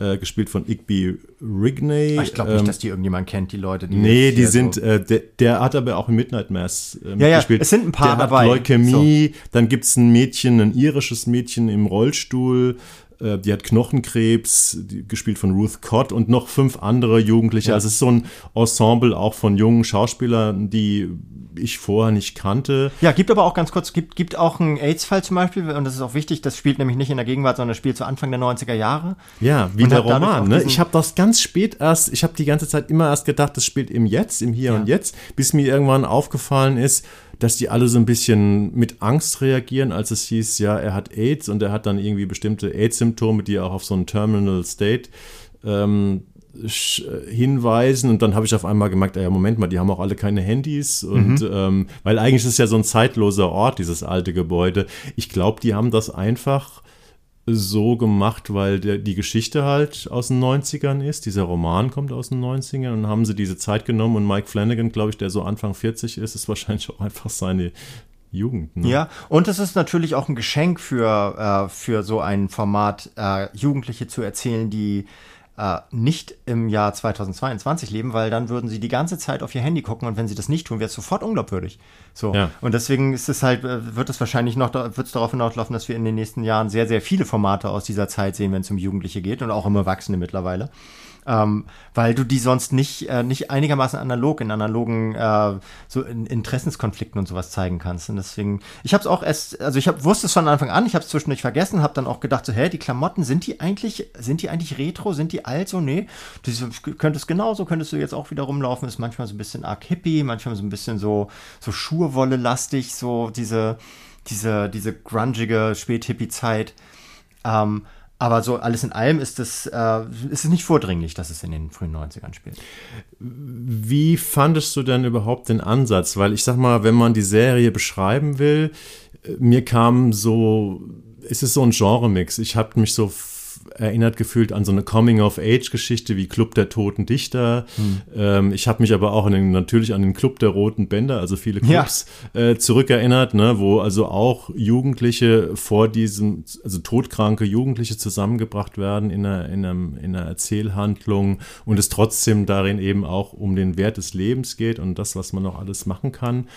äh, gespielt von Igby Rigney. ich glaube nicht, ähm, dass die irgendjemand kennt, die Leute. Die nee, die sind, so äh, der, der, hat aber auch in Midnight Mass äh, ja, ja, gespielt. Es sind ein paar der dabei. Leukämie, so. dann gibt es ein Mädchen, ein irisches Mädchen im Rollstuhl. Äh, die hat Knochenkrebs, die, gespielt von Ruth Cott und noch fünf andere Jugendliche. Ja. Also es ist so ein Ensemble auch von jungen Schauspielern, die ich vorher nicht kannte. Ja, gibt aber auch ganz kurz, gibt, gibt auch einen AIDS-Fall zum Beispiel, und das ist auch wichtig, das spielt nämlich nicht in der Gegenwart, sondern das spielt zu Anfang der 90er Jahre. Ja, wie der Roman. Ne? Ich habe das ganz spät erst, ich habe die ganze Zeit immer erst gedacht, das spielt im Jetzt, im Hier ja. und Jetzt, bis mir irgendwann aufgefallen ist, dass die alle so ein bisschen mit Angst reagieren, als es hieß, ja, er hat AIDS und er hat dann irgendwie bestimmte AIDS-Symptome, die auch auf so einen Terminal State ähm, hinweisen und dann habe ich auf einmal gemerkt, ja Moment mal, die haben auch alle keine Handys und mhm. ähm, weil eigentlich ist es ja so ein zeitloser Ort, dieses alte Gebäude. Ich glaube, die haben das einfach so gemacht, weil der, die Geschichte halt aus den 90ern ist. Dieser Roman kommt aus den 90ern und haben sie diese Zeit genommen und Mike Flanagan, glaube ich, der so Anfang 40 ist, ist wahrscheinlich auch einfach seine Jugend. Ne? Ja, und es ist natürlich auch ein Geschenk für, äh, für so ein Format, äh, Jugendliche zu erzählen, die äh, nicht im Jahr 2022 leben, weil dann würden sie die ganze Zeit auf ihr Handy gucken und wenn sie das nicht tun, wäre es sofort unglaubwürdig. So. Ja. Und deswegen ist es halt, äh, wird es wahrscheinlich noch, wird es darauf hinauslaufen, dass wir in den nächsten Jahren sehr, sehr viele Formate aus dieser Zeit sehen, wenn es um Jugendliche geht und auch um Erwachsene mittlerweile ähm, weil du die sonst nicht, äh, nicht einigermaßen analog in analogen äh, so in Interessenskonflikten und sowas zeigen kannst. Und deswegen, ich habe es auch erst, also ich hab, wusste es von Anfang an, ich habe es zwischendurch vergessen, habe dann auch gedacht, so, hä, die Klamotten, sind die eigentlich, sind die eigentlich retro, sind die alt so? Nee, du könntest genauso, könntest du jetzt auch wieder rumlaufen, ist manchmal so ein bisschen arg hippie, manchmal so ein bisschen so, so Schurwolle-lastig, so diese, diese, diese grungige Späthippie-Zeit. Ähm, aber so alles in allem ist es, äh, ist es nicht vordringlich, dass es in den frühen 90ern spielt. Wie fandest du denn überhaupt den Ansatz? Weil ich sag mal, wenn man die Serie beschreiben will, äh, mir kam so, es ist so ein Genre-Mix. Ich habe mich so erinnert gefühlt an so eine Coming-of-Age-Geschichte wie Club der Toten Dichter. Hm. Ähm, ich habe mich aber auch den, natürlich an den Club der Roten Bänder, also viele Clubs, ja. äh, zurückerinnert, ne, wo also auch Jugendliche vor diesem, also todkranke Jugendliche zusammengebracht werden in einer, in, einem, in einer Erzählhandlung und es trotzdem darin eben auch um den Wert des Lebens geht und das, was man noch alles machen kann.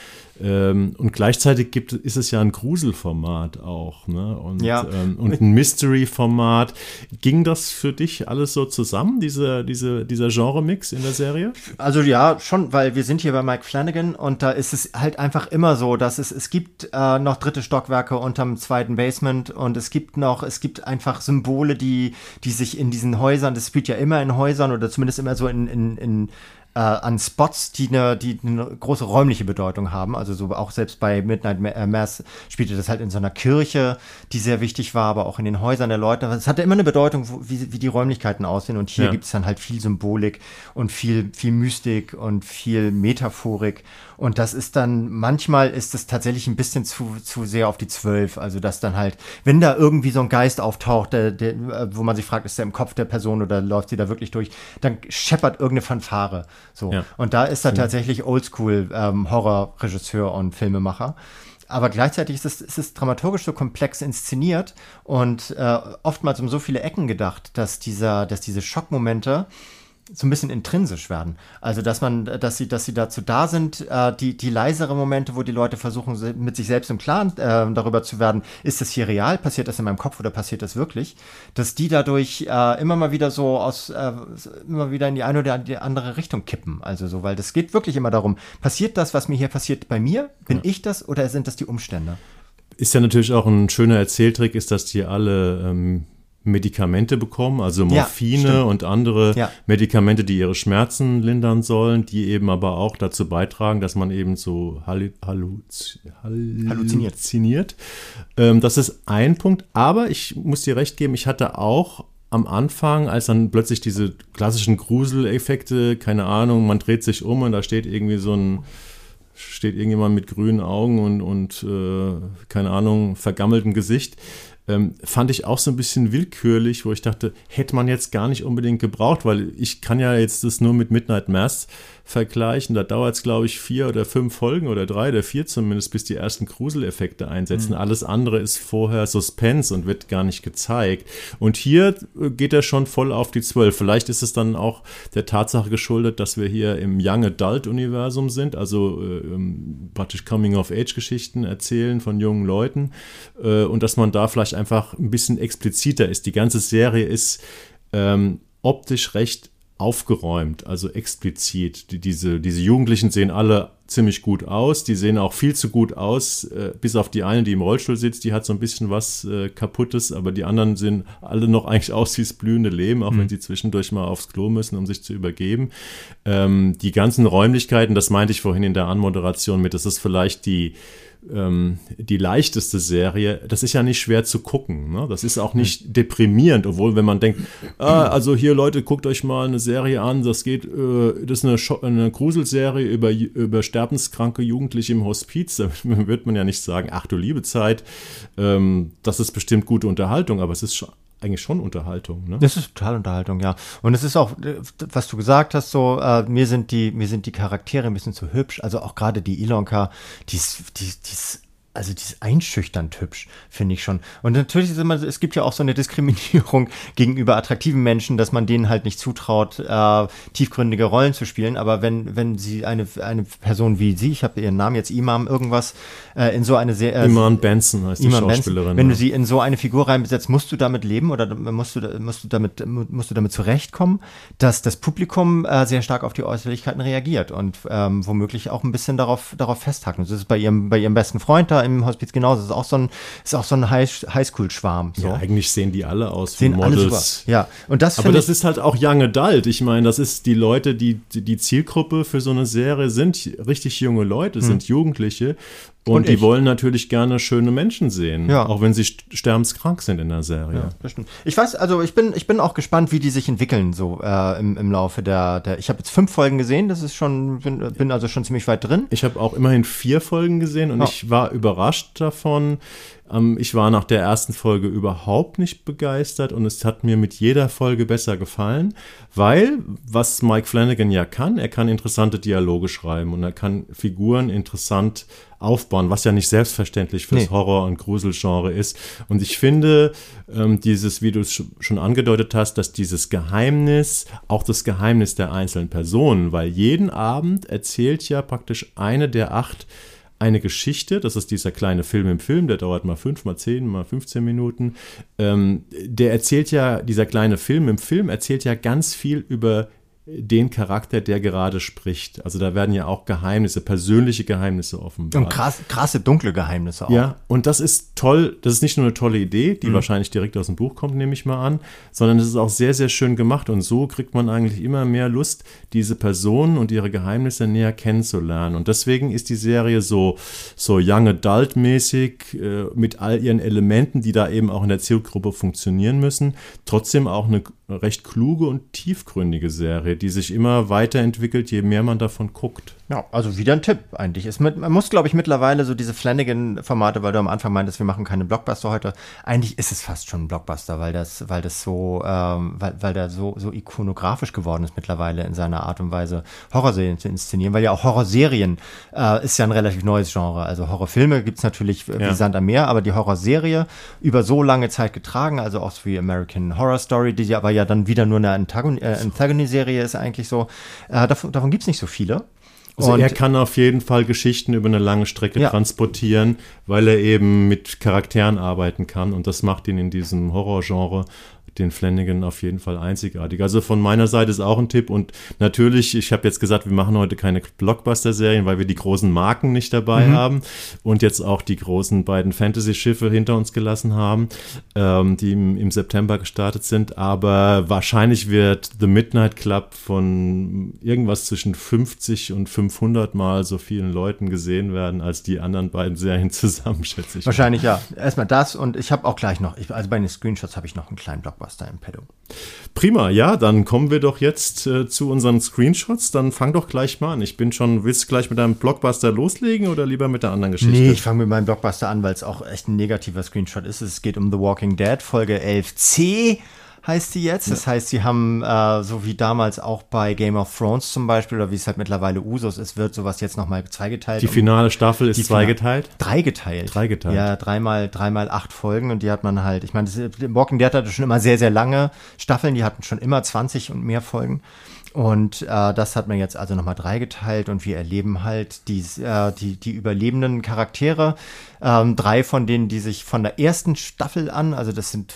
Ähm, und gleichzeitig gibt, ist es ja ein Gruselformat auch, ne? Und, ja. ähm, und ein Mystery-Format. Ging das für dich alles so zusammen, diese, diese, dieser Genre-Mix in der Serie? Also ja, schon, weil wir sind hier bei Mike Flanagan und da ist es halt einfach immer so, dass es, es gibt äh, noch dritte Stockwerke unterm zweiten Basement und es gibt noch, es gibt einfach Symbole, die, die sich in diesen Häusern, das spielt ja immer in Häusern oder zumindest immer so in, in, in äh, an Spots, die eine, die eine große räumliche Bedeutung haben. Also so auch selbst bei Midnight äh, Mass spielte das halt in so einer Kirche, die sehr wichtig war, aber auch in den Häusern der Leute. Es hatte immer eine Bedeutung, wie, wie die Räumlichkeiten aussehen. Und hier ja. gibt es dann halt viel Symbolik und viel, viel Mystik und viel Metaphorik. Und das ist dann, manchmal ist es tatsächlich ein bisschen zu, zu sehr auf die Zwölf. Also, dass dann halt, wenn da irgendwie so ein Geist auftaucht, der, der, äh, wo man sich fragt, ist der im Kopf der Person oder läuft sie da wirklich durch, dann scheppert irgendeine Fanfare. So. Ja. Und da ist er tatsächlich oldschool ähm, Horrorregisseur und Filmemacher aber gleichzeitig ist es, ist es dramaturgisch so komplex inszeniert und äh, oftmals um so viele Ecken gedacht, dass dieser, dass diese Schockmomente so ein bisschen intrinsisch werden. Also dass man, dass sie, dass sie dazu da sind, äh, die, die leisere Momente, wo die Leute versuchen, mit sich selbst im Klaren äh, darüber zu werden, ist das hier real, passiert das in meinem Kopf oder passiert das wirklich, dass die dadurch äh, immer mal wieder so aus, äh, immer wieder in die eine oder die andere Richtung kippen. Also so, weil das geht wirklich immer darum, passiert das, was mir hier passiert, bei mir? Bin ja. ich das oder sind das die Umstände? Ist ja natürlich auch ein schöner Erzähltrick, ist, dass die alle ähm, Medikamente bekommen, also Morphine ja, und andere ja. Medikamente, die ihre Schmerzen lindern sollen, die eben aber auch dazu beitragen, dass man eben so hallu halluz halluziniert. halluziniert. Ähm, das ist ein Punkt, aber ich muss dir recht geben, ich hatte auch am Anfang, als dann plötzlich diese klassischen Gruseleffekte, keine Ahnung, man dreht sich um und da steht irgendwie so ein steht irgendjemand mit grünen Augen und, und äh, keine Ahnung, vergammeltem Gesicht ähm, fand ich auch so ein bisschen willkürlich, wo ich dachte, hätte man jetzt gar nicht unbedingt gebraucht, weil ich kann ja jetzt das nur mit Midnight Mass vergleichen. Da dauert es, glaube ich, vier oder fünf Folgen oder drei oder vier zumindest, bis die ersten Gruseleffekte einsetzen. Mhm. Alles andere ist vorher Suspense und wird gar nicht gezeigt. Und hier geht er schon voll auf die zwölf. Vielleicht ist es dann auch der Tatsache geschuldet, dass wir hier im Young Adult Universum sind, also äh, ähm, praktisch Coming-of-Age-Geschichten erzählen von jungen Leuten äh, und dass man da vielleicht einfach ein bisschen expliziter ist. Die ganze Serie ist ähm, optisch recht aufgeräumt, also explizit. Die, diese, diese Jugendlichen sehen alle ziemlich gut aus. Die sehen auch viel zu gut aus, äh, bis auf die eine, die im Rollstuhl sitzt, die hat so ein bisschen was äh, Kaputtes, aber die anderen sehen alle noch eigentlich aus wie das blühende Leben, auch mhm. wenn sie zwischendurch mal aufs Klo müssen, um sich zu übergeben. Ähm, die ganzen Räumlichkeiten, das meinte ich vorhin in der Anmoderation mit, das ist vielleicht die ähm, die leichteste Serie, das ist ja nicht schwer zu gucken. Ne? Das ist auch nicht deprimierend, obwohl wenn man denkt, ah, also hier Leute, guckt euch mal eine Serie an, das geht, äh, das ist eine, eine Gruselserie über, über sterbenskranke Jugendliche im Hospiz, da [laughs] wird man ja nicht sagen, ach du liebe Zeit, ähm, das ist bestimmt gute Unterhaltung, aber es ist schon eigentlich schon Unterhaltung. Ne? Das ist total Unterhaltung, ja. Und es ist auch, was du gesagt hast, so äh, mir sind die mir sind die Charaktere ein bisschen zu hübsch. Also auch gerade die Ilonka, die ist, die, die ist also die ist einschüchternd hübsch, finde ich schon. Und natürlich ist immer, es gibt ja auch so eine Diskriminierung [laughs] gegenüber attraktiven Menschen, dass man denen halt nicht zutraut, äh, tiefgründige Rollen zu spielen. Aber wenn, wenn sie eine, eine Person wie sie, ich habe ihren Namen jetzt Imam irgendwas, äh, in so eine sehr äh, Iman Benson heißt die Schauspielerin. Benson, wenn du sie in so eine Figur reinbesetzt, musst du damit leben oder musst du, musst du damit, musst du damit zurechtkommen, dass das Publikum äh, sehr stark auf die Äußerlichkeiten reagiert und ähm, womöglich auch ein bisschen darauf, darauf festhaken. Das ist bei ihrem, bei ihrem besten Freund da im Hospiz genauso. Das ist auch so ein, ist auch so ein Highschool-Schwarm. So. Ja, eigentlich sehen die alle aus wie sehen Models. Alle super. Ja, und das Aber das ist halt auch Young Adult. Ich meine, das ist die Leute, die, die Zielgruppe für so eine Serie sind richtig junge Leute, hm. sind Jugendliche. Und, und die ich. wollen natürlich gerne schöne Menschen sehen, ja. auch wenn sie sterbenskrank sind in der Serie. Ja, das stimmt. Ich weiß, also ich bin, ich bin auch gespannt, wie die sich entwickeln so äh, im, im Laufe der, der ich habe jetzt fünf Folgen gesehen, das ist schon, bin, bin also schon ziemlich weit drin. Ich habe auch immerhin vier Folgen gesehen und oh. ich war überrascht davon, ähm, ich war nach der ersten Folge überhaupt nicht begeistert und es hat mir mit jeder Folge besser gefallen, weil, was Mike Flanagan ja kann, er kann interessante Dialoge schreiben und er kann Figuren interessant aufbauen, was ja nicht selbstverständlich fürs nee. Horror- und Gruselgenre ist. Und ich finde, ähm, dieses, wie du es schon angedeutet hast, dass dieses Geheimnis, auch das Geheimnis der einzelnen Personen, weil jeden Abend erzählt ja praktisch eine der acht eine Geschichte, das ist dieser kleine Film im Film, der dauert mal fünf, mal zehn, mal 15 Minuten. Ähm, der erzählt ja, dieser kleine Film im Film erzählt ja ganz viel über den Charakter, der gerade spricht. Also da werden ja auch Geheimnisse, persönliche Geheimnisse offenbart. Und krass, krasse dunkle Geheimnisse auch. Ja, und das ist toll. Das ist nicht nur eine tolle Idee, die mhm. wahrscheinlich direkt aus dem Buch kommt, nehme ich mal an, sondern es ist auch sehr, sehr schön gemacht. Und so kriegt man eigentlich immer mehr Lust, diese Personen und ihre Geheimnisse näher kennenzulernen. Und deswegen ist die Serie so, so Young Adult-mäßig äh, mit all ihren Elementen, die da eben auch in der Zielgruppe funktionieren müssen. Trotzdem auch eine recht kluge und tiefgründige Serie, die sich immer weiterentwickelt, je mehr man davon guckt. Ja, also wieder ein Tipp eigentlich. Es mit, man muss, glaube ich, mittlerweile so diese Flanagan-Formate, weil du am Anfang meintest, wir machen keine Blockbuster heute. Eigentlich ist es fast schon ein Blockbuster, weil das, weil das so, ähm, weil, weil der so, so ikonografisch geworden ist mittlerweile in seiner Art und Weise, Horrorserien zu inszenieren, weil ja auch Horrorserien äh, ist ja ein relativ neues Genre. Also Horrorfilme gibt's natürlich wie ja. Sand am Meer, aber die Horrorserie über so lange Zeit getragen, also auch so wie American Horror Story, die aber ja dann wieder nur eine Antagon äh, Anthagony-Serie ist eigentlich so. Äh, davon davon gibt es nicht so viele. Also und er kann auf jeden Fall Geschichten über eine lange Strecke ja. transportieren, weil er eben mit Charakteren arbeiten kann und das macht ihn in diesem Horrorgenre den Flanagan auf jeden Fall einzigartig. Also von meiner Seite ist auch ein Tipp und natürlich, ich habe jetzt gesagt, wir machen heute keine Blockbuster-Serien, weil wir die großen Marken nicht dabei mhm. haben und jetzt auch die großen beiden Fantasy-Schiffe hinter uns gelassen haben, ähm, die im, im, September gestartet sind. Aber wahrscheinlich wird The Midnight Club von irgendwas zwischen 50 und 500 Mal so vielen Leuten gesehen werden als die anderen beiden Serien [laughs] zusammen, schätze ich. Wahrscheinlich ja. Erstmal das und ich habe auch gleich noch, ich, also bei den Screenshots habe ich noch einen kleinen Blockbuster. Blockbuster im Pedo. Prima, ja, dann kommen wir doch jetzt äh, zu unseren Screenshots. Dann fang doch gleich mal an. Ich bin schon, willst du gleich mit deinem Blockbuster loslegen oder lieber mit der anderen Geschichte? Nee, ich fange mit meinem Blockbuster an, weil es auch echt ein negativer Screenshot ist. Es geht um The Walking Dead, Folge 11c heißt sie jetzt. Das heißt, sie haben, äh, so wie damals auch bei Game of Thrones zum Beispiel, oder wie es halt mittlerweile Usus ist, wird sowas jetzt nochmal zweigeteilt. Die finale Staffel ist zweigeteilt? Dreigeteilt. Dreigeteilt. Ja, dreimal, dreimal acht Folgen und die hat man halt, ich meine, Walking Dead hatte schon immer sehr, sehr lange Staffeln, die hatten schon immer 20 und mehr Folgen. Und äh, das hat man jetzt also nochmal dreigeteilt und wir erleben halt die, äh, die, die überlebenden Charaktere. Ähm, drei von denen, die sich von der ersten Staffel an, also das sind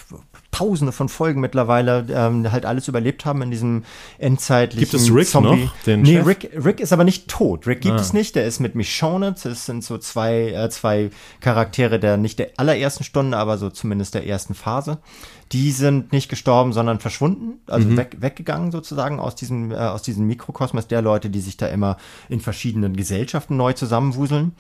tausende von Folgen mittlerweile ähm, halt alles überlebt haben in diesem endzeitlichen Gibt es Rick Zombie. noch? Den nee, Rick, Rick ist aber nicht tot. Rick gibt ah. es nicht. Der ist mit Michonne. Das sind so zwei, äh, zwei Charaktere der nicht der allerersten Stunde, aber so zumindest der ersten Phase. Die sind nicht gestorben, sondern verschwunden, also mhm. weg, weggegangen sozusagen aus diesem, äh, aus diesem Mikrokosmos der Leute, die sich da immer in verschiedenen Gesellschaften neu zusammenwuseln.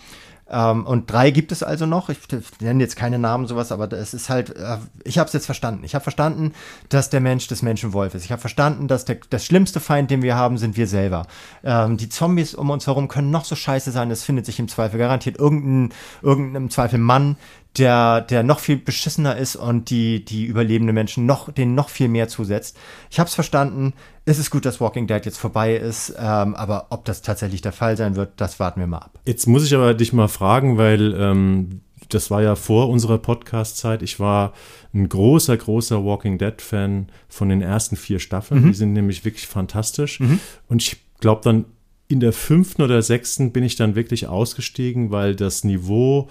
Ähm, und drei gibt es also noch. Ich nenne jetzt keine Namen, sowas, aber es ist halt, äh, ich habe es jetzt verstanden. Ich habe verstanden, dass der Mensch des Menschen Wolf ist. Ich habe verstanden, dass der, der schlimmste Feind, den wir haben, sind wir selber. Ähm, die Zombies um uns herum können noch so scheiße sein, es findet sich im Zweifel garantiert irgendein, irgendein im Zweifel Mann, der, der noch viel beschissener ist und die, die überlebenden Menschen noch, denen noch viel mehr zusetzt. Ich habe es verstanden. Es ist gut, dass Walking Dead jetzt vorbei ist, ähm, aber ob das tatsächlich der Fall sein wird, das warten wir mal ab. Jetzt muss ich aber dich mal fragen, weil ähm, das war ja vor unserer Podcast-Zeit. Ich war ein großer, großer Walking Dead-Fan von den ersten vier Staffeln. Mhm. Die sind nämlich wirklich fantastisch. Mhm. Und ich glaube dann in der fünften oder sechsten bin ich dann wirklich ausgestiegen, weil das Niveau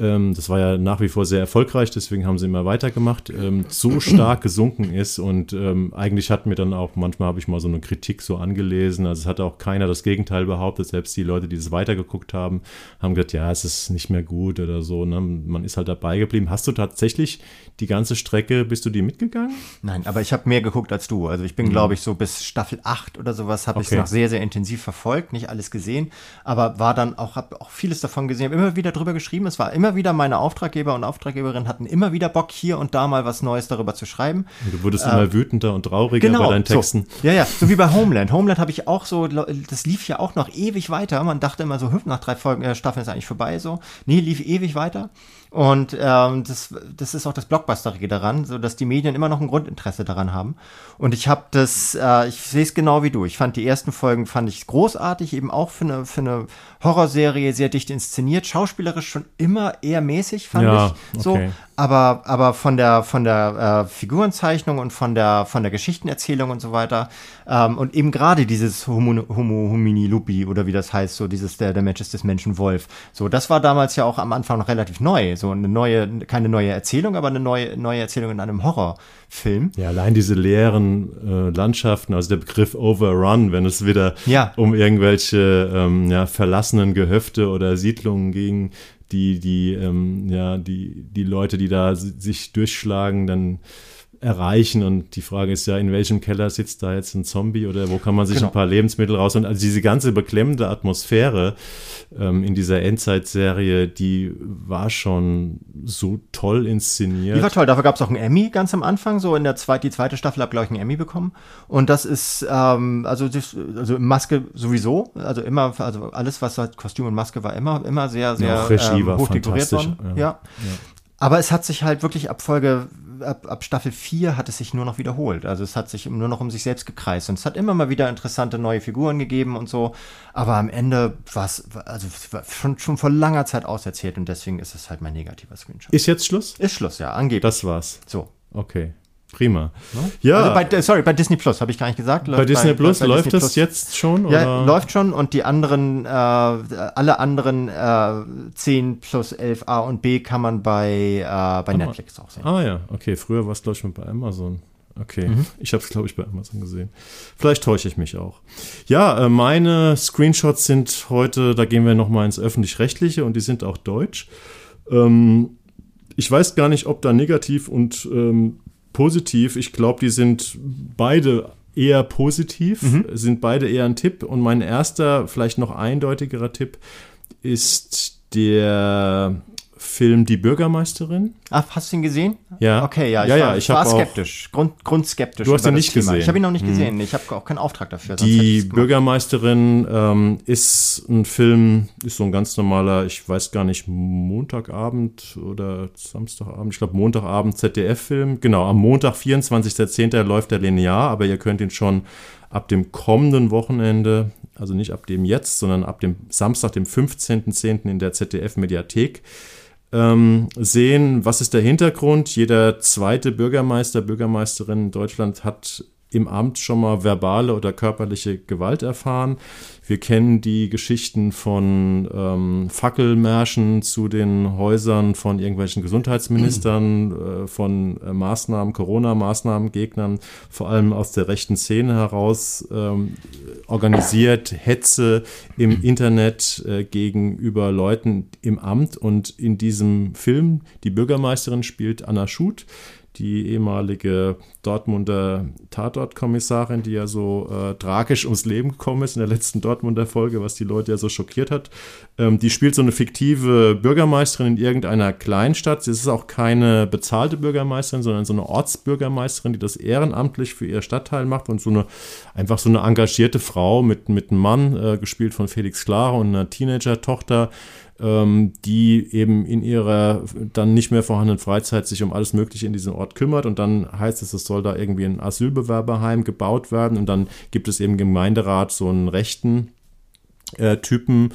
das war ja nach wie vor sehr erfolgreich, deswegen haben sie immer weitergemacht, ähm, so stark gesunken ist und ähm, eigentlich hat mir dann auch, manchmal habe ich mal so eine Kritik so angelesen, also es hat auch keiner das Gegenteil behauptet, selbst die Leute, die das weitergeguckt haben, haben gesagt, ja, es ist nicht mehr gut oder so, ne? man ist halt dabei geblieben. Hast du tatsächlich die ganze Strecke, bist du die mitgegangen? Nein, aber ich habe mehr geguckt als du, also ich bin, mhm. glaube ich, so bis Staffel 8 oder sowas habe okay. ich es noch sehr, sehr intensiv verfolgt, nicht alles gesehen, aber war dann auch, habe auch vieles davon gesehen, habe immer wieder drüber geschrieben, es war immer immer wieder meine Auftraggeber und Auftraggeberinnen hatten immer wieder Bock, hier und da mal was Neues darüber zu schreiben. Und du wurdest äh, immer wütender und trauriger genau, bei deinen Texten. So. Ja, ja, so wie bei Homeland. Homeland habe ich auch so, das lief ja auch noch ewig weiter. Man dachte immer so, nach drei Folgen, äh, Staffeln ist eigentlich vorbei so. Nee, lief ewig weiter. Und ähm, das, das ist auch das Blockbusterige daran, so dass die Medien immer noch ein Grundinteresse daran haben. Und ich habe das, äh, ich sehe es genau wie du. Ich fand die ersten Folgen fand ich großartig, eben auch für eine, für eine Horrorserie sehr dicht inszeniert, schauspielerisch schon immer eher mäßig, fand ja, ich. So. Okay. Aber, aber von der, von der äh, Figurenzeichnung und von der, von der Geschichtenerzählung und so weiter. Ähm, und eben gerade dieses Homo, Homo homini lupi oder wie das heißt, so dieses der, der Mensch ist des Menschen Wolf. So, das war damals ja auch am Anfang noch relativ neu. So eine neue, keine neue Erzählung, aber eine neue, neue Erzählung in einem Horrorfilm. Ja, allein diese leeren äh, Landschaften, also der Begriff Overrun, wenn es wieder ja. um irgendwelche ähm, ja, verlassenen Gehöfte oder Siedlungen ging, die, die, ähm, ja, die, die Leute, die da sich durchschlagen, dann erreichen. Und die Frage ist ja, in welchem Keller sitzt da jetzt ein Zombie oder wo kann man sich genau. ein paar Lebensmittel raus? Und also diese ganze beklemmende Atmosphäre ähm, in dieser Endzeitserie, die war schon so toll inszeniert. Die war toll. Dafür gab es auch einen Emmy ganz am Anfang. So in der zweiten, die zweite Staffel hat, glaube ich, einen Emmy bekommen. Und das ist, ähm, also, das, also Maske sowieso. Also immer, also alles, was halt Kostüm und Maske war, immer, immer sehr, sehr ja, Regie ähm, hoch dekoriert worden. Ja. ja. ja. Aber es hat sich halt wirklich ab Folge ab, ab Staffel 4 hat es sich nur noch wiederholt. Also es hat sich nur noch um sich selbst gekreist. Und es hat immer mal wieder interessante neue Figuren gegeben und so. Aber am Ende war es also schon, schon vor langer Zeit auserzählt und deswegen ist es halt mein negativer Screenshot. Ist jetzt Schluss? Ist Schluss, ja, angeblich. Das war's. So. Okay. Prima. Ja. Also bei, sorry, bei Disney Plus habe ich gar nicht gesagt. Läuft bei Disney Plus bei, bei läuft Disney das jetzt schon? Oder? Ja, läuft schon und die anderen, äh, alle anderen äh, 10 plus 11 A und B kann man bei, äh, bei Netflix auch sehen. Ah ja, okay. Früher war es, glaube ich, bei Amazon. Okay, mhm. ich habe es, glaube ich, bei Amazon gesehen. Vielleicht täusche ich mich auch. Ja, äh, meine Screenshots sind heute, da gehen wir nochmal ins Öffentlich-Rechtliche und die sind auch deutsch. Ähm, ich weiß gar nicht, ob da negativ und ähm, positiv. Ich glaube, die sind beide eher positiv, mhm. sind beide eher ein Tipp. Und mein erster, vielleicht noch eindeutigerer Tipp ist der Film Die Bürgermeisterin. Ach, hast du ihn gesehen? Ja. Okay, ja, ich ja, war, ja, ich war skeptisch, Grund, grundskeptisch. Du hast ihn nicht gesehen. Ich habe ihn noch nicht hm. gesehen. Ich habe auch keinen Auftrag dafür. Die Bürgermeisterin ähm, ist ein Film, ist so ein ganz normaler, ich weiß gar nicht, Montagabend oder Samstagabend, ich glaube Montagabend ZDF-Film. Genau, am Montag, 24.10. läuft der linear, aber ihr könnt ihn schon ab dem kommenden Wochenende, also nicht ab dem jetzt, sondern ab dem Samstag, dem 15.10. in der ZDF-Mediathek ähm, sehen, was ist der Hintergrund. Jeder zweite Bürgermeister, Bürgermeisterin in Deutschland hat im Amt schon mal verbale oder körperliche Gewalt erfahren. Wir kennen die Geschichten von ähm, Fackelmärschen zu den Häusern von irgendwelchen Gesundheitsministern, äh, von äh, Maßnahmen, Corona-Maßnahmen-Gegnern, vor allem aus der rechten Szene heraus, ähm, organisiert Hetze im Internet äh, gegenüber Leuten im Amt. Und in diesem Film, die Bürgermeisterin spielt Anna Schut, die ehemalige Dortmunder Tatort-Kommissarin, die ja so äh, tragisch ums Leben gekommen ist in der letzten Dortmunder Folge, was die Leute ja so schockiert hat. Ähm, die spielt so eine fiktive Bürgermeisterin in irgendeiner Kleinstadt. Sie ist auch keine bezahlte Bürgermeisterin, sondern so eine Ortsbürgermeisterin, die das ehrenamtlich für ihr Stadtteil macht und so eine einfach so eine engagierte Frau mit, mit einem Mann, äh, gespielt von Felix Klara und einer Teenager-Tochter, ähm, die eben in ihrer dann nicht mehr vorhandenen Freizeit sich um alles Mögliche in diesem Ort kümmert. Und dann heißt es, es soll da irgendwie ein Asylbewerberheim gebaut werden. Und dann gibt es eben im Gemeinderat so einen rechten äh, Typen,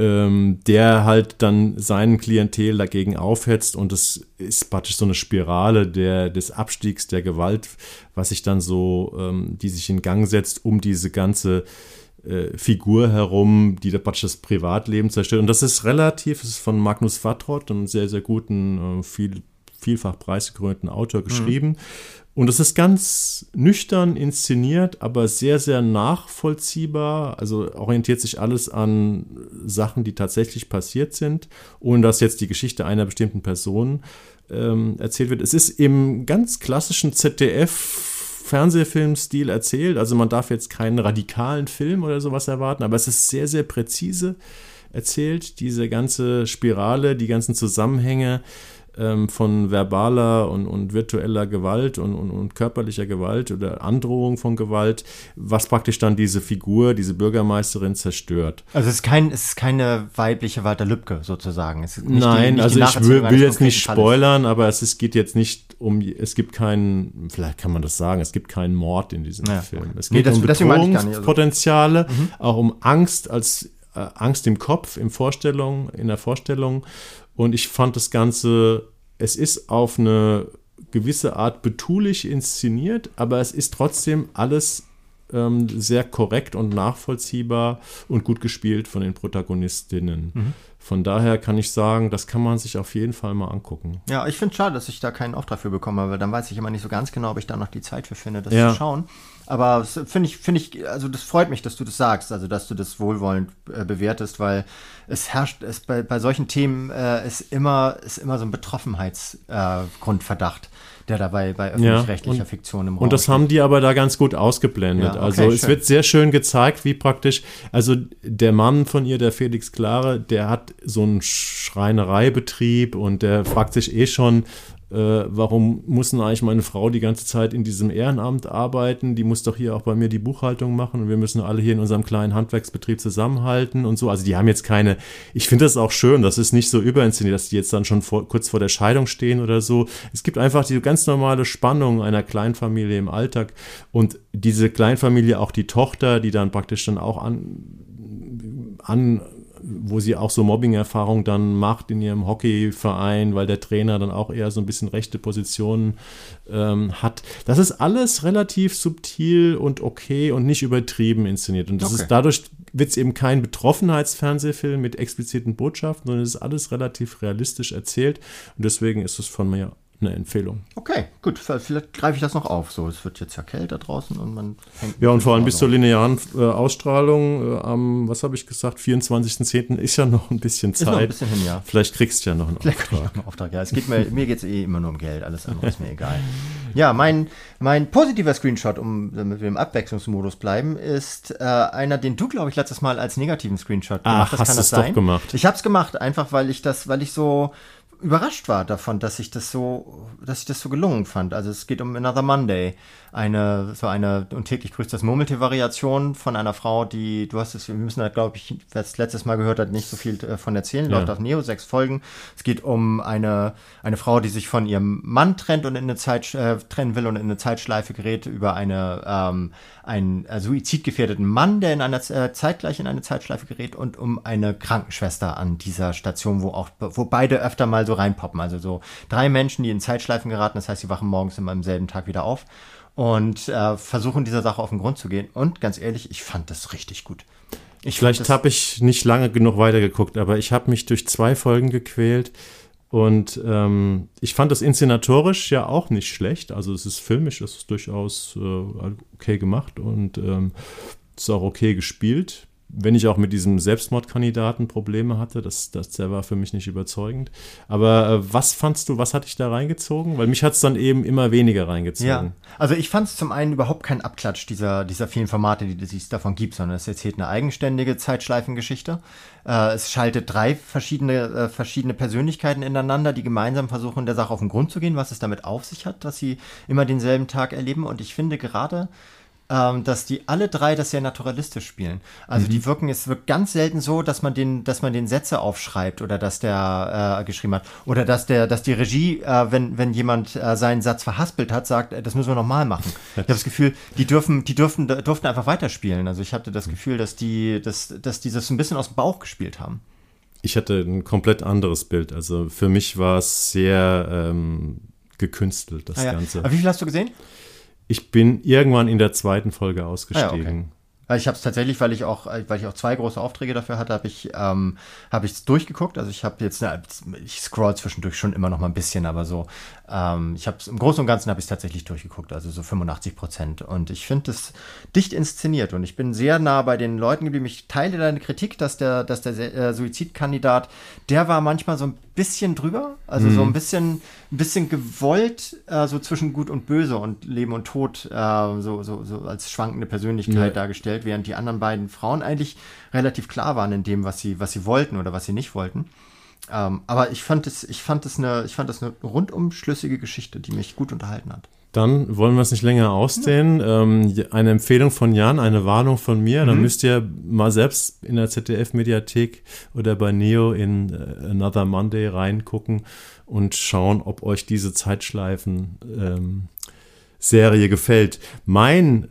ähm, der halt dann seinen Klientel dagegen aufhetzt und es ist praktisch so eine Spirale der, des Abstiegs der Gewalt, was sich dann so, ähm, die sich in Gang setzt, um diese ganze äh, Figur herum, die da praktisch das Privatleben zerstört. Und das ist relativ, das ist von Magnus Wattrott, einem sehr, sehr guten, äh, viel, vielfach preisgekrönten Autor geschrieben. Mhm. Und es ist ganz nüchtern inszeniert, aber sehr, sehr nachvollziehbar. Also orientiert sich alles an Sachen, die tatsächlich passiert sind, ohne dass jetzt die Geschichte einer bestimmten Person ähm, erzählt wird. Es ist im ganz klassischen ZDF Fernsehfilmstil erzählt. Also man darf jetzt keinen radikalen Film oder sowas erwarten, aber es ist sehr, sehr präzise erzählt. Diese ganze Spirale, die ganzen Zusammenhänge ähm, von verbaler und, und virtueller Gewalt und, und, und, körperlicher Gewalt oder Androhung von Gewalt, was praktisch dann diese Figur, diese Bürgermeisterin zerstört. Also es ist, kein, es ist keine weibliche Walter Lübcke sozusagen. Nein, die, also ich will, will jetzt nicht spoilern, aber es ist, geht jetzt nicht um, es gibt keinen, vielleicht kann man das sagen, es gibt keinen Mord in diesem ja. Film. Es geht nee, das, um Bedrohungspotenziale, also. mhm. auch um Angst als äh, Angst im Kopf, im Vorstellung, in der Vorstellung. Und ich fand das Ganze, es ist auf eine gewisse Art betulich inszeniert, aber es ist trotzdem alles ähm, sehr korrekt und nachvollziehbar und gut gespielt von den Protagonistinnen. Mhm. Von daher kann ich sagen, das kann man sich auf jeden Fall mal angucken. Ja, ich finde es schade, dass ich da keinen Auftrag für bekomme, weil dann weiß ich immer nicht so ganz genau, ob ich da noch die Zeit für finde, das ja. zu schauen. Aber finde ich, finde ich, also das freut mich, dass du das sagst, also dass du das wohlwollend äh, bewertest, weil es herrscht, es bei, bei solchen Themen äh, ist immer, ist immer so ein Betroffenheitsgrundverdacht. Äh, der dabei bei öffentlich-rechtlicher ja, Fiktion im Raum Und das steht. haben die aber da ganz gut ausgeblendet. Ja, okay, also es schön. wird sehr schön gezeigt, wie praktisch, also der Mann von ihr, der Felix Klare, der hat so einen Schreinereibetrieb und der fragt sich eh schon, äh, warum muss denn eigentlich meine Frau die ganze Zeit in diesem Ehrenamt arbeiten? Die muss doch hier auch bei mir die Buchhaltung machen und wir müssen alle hier in unserem kleinen Handwerksbetrieb zusammenhalten und so. Also die haben jetzt keine, ich finde das auch schön, das ist nicht so überinszeniert, dass die jetzt dann schon vor, kurz vor der Scheidung stehen oder so. Es gibt einfach die ganz normale Spannung einer Kleinfamilie im Alltag und diese Kleinfamilie, auch die Tochter, die dann praktisch dann auch an, an wo sie auch so Mobbing-Erfahrung dann macht in ihrem Hockeyverein, weil der Trainer dann auch eher so ein bisschen rechte Positionen ähm, hat. Das ist alles relativ subtil und okay und nicht übertrieben inszeniert. Und das okay. ist dadurch wird es eben kein Betroffenheitsfernsehfilm mit expliziten Botschaften, sondern es ist alles relativ realistisch erzählt. Und deswegen ist es von mir eine Empfehlung. Okay, gut. Vielleicht greife ich das noch auf. So, es wird jetzt ja kälter draußen und man hängt. Ja, und vor allem bis zur linearen äh, Ausstrahlung äh, am, was habe ich gesagt, 24.10. ist ja noch ein bisschen Zeit. Ist noch ein bisschen hin, ja. Vielleicht kriegst du ja noch einen Vielleicht Auftrag. Noch einen Auftrag. Ja, es geht mir, mir geht es eh immer nur um Geld. Alles andere ist mir egal. Ja, mein, mein positiver Screenshot, um damit wir im Abwechslungsmodus bleiben, ist äh, einer, den du, glaube ich, letztes Mal als negativen Screenshot gemacht hast. Hast du es doch gemacht? Ich habe es gemacht, einfach weil ich das, weil ich so überrascht war davon, dass ich das so, dass ich das so gelungen fand. Also es geht um Another Monday, eine so eine und täglich grüßt das Murmelte-Variation von einer Frau, die du hast es, wir müssen da glaube ich, wer es letztes Mal gehört hat, nicht so viel äh, von erzählen. Ja. Läuft auf Neo sechs Folgen. Es geht um eine eine Frau, die sich von ihrem Mann trennt und in eine Zeit äh, trennen will und in eine Zeitschleife gerät über eine ähm, einen äh, suizidgefährdeten Mann, der in einer äh, zeitgleich in eine Zeitschleife gerät und um eine Krankenschwester an dieser Station, wo auch wo beide öfter mal so reinpoppen. Also so drei Menschen, die in Zeitschleifen geraten, das heißt, sie wachen morgens immer am selben Tag wieder auf und äh, versuchen dieser Sache auf den Grund zu gehen. Und ganz ehrlich, ich fand das richtig gut. Ich Vielleicht habe ich nicht lange genug weitergeguckt, aber ich habe mich durch zwei Folgen gequält. Und ähm, ich fand das inszenatorisch ja auch nicht schlecht. Also es ist filmisch, es ist durchaus äh, okay gemacht und ähm, es ist auch okay gespielt wenn ich auch mit diesem Selbstmordkandidaten Probleme hatte, das, das, der war für mich nicht überzeugend. Aber äh, was fandst du, was hat dich da reingezogen? Weil mich hat es dann eben immer weniger reingezogen. Ja, also ich fand es zum einen überhaupt kein Abklatsch dieser, dieser vielen Formate, die es davon gibt, sondern es erzählt eine eigenständige Zeitschleifengeschichte. Äh, es schaltet drei verschiedene, äh, verschiedene Persönlichkeiten ineinander, die gemeinsam versuchen, der Sache auf den Grund zu gehen, was es damit auf sich hat, dass sie immer denselben Tag erleben. Und ich finde gerade ähm, dass die alle drei das sehr naturalistisch spielen. Also mhm. die wirken, es wirkt ganz selten so, dass man den, dass man den Sätze aufschreibt oder dass der äh, geschrieben hat. Oder dass der, dass die Regie, äh, wenn, wenn jemand äh, seinen Satz verhaspelt hat, sagt, äh, das müssen wir nochmal machen. [laughs] Ich habe das Gefühl, die dürfen, die dürfen, durften einfach weiterspielen. Also ich hatte das mhm. Gefühl, dass die, dass, dass die das ein bisschen aus dem Bauch gespielt haben. Ich hatte ein komplett anderes Bild. Also für mich war es sehr ähm, gekünstelt, das ah, ja. Ganze. Aber wie viel hast du gesehen? Ich bin irgendwann in der zweiten Folge ausgestiegen. Ah, ja, okay. Ich habe es tatsächlich, weil ich auch, weil ich auch zwei große Aufträge dafür hatte, habe ich ähm, habe ich es durchgeguckt. Also ich habe jetzt, ich scroll zwischendurch schon immer noch mal ein bisschen, aber so, ähm, ich habe im Großen und Ganzen habe ich es tatsächlich durchgeguckt, also so 85 Prozent. Und ich finde es dicht inszeniert und ich bin sehr nah bei den Leuten geblieben. Ich teile deine Kritik, dass der, dass der äh, Suizidkandidat, der war manchmal so ein bisschen drüber, also mhm. so ein bisschen, ein bisschen gewollt, äh, so zwischen Gut und Böse und Leben und Tod, äh, so, so, so als schwankende Persönlichkeit ja. dargestellt, während die anderen beiden Frauen eigentlich relativ klar waren in dem, was sie, was sie wollten oder was sie nicht wollten. Ähm, aber ich fand es, ich fand es eine, ich fand das eine rundum schlüssige Geschichte, die mich gut unterhalten hat. Dann wollen wir es nicht länger ausdehnen. Ähm, eine Empfehlung von Jan, eine Warnung von mir. Mhm. Dann müsst ihr mal selbst in der ZDF-Mediathek oder bei Neo in äh, Another Monday reingucken und schauen, ob euch diese Zeitschleifen ähm, gefällt. Mein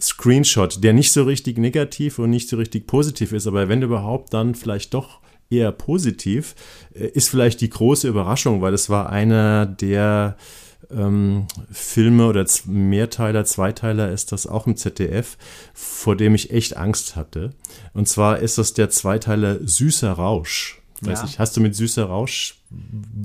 Screenshot, der nicht so richtig negativ und nicht so richtig positiv ist, aber wenn überhaupt, dann vielleicht doch eher positiv, äh, ist vielleicht die große Überraschung, weil es war einer der ähm, Filme oder Mehrteiler, Zweiteiler ist das auch im ZDF, vor dem ich echt Angst hatte. Und zwar ist das der Zweiteiler Süßer Rausch. Weiß ja. ich, hast du mit Süßer Rausch,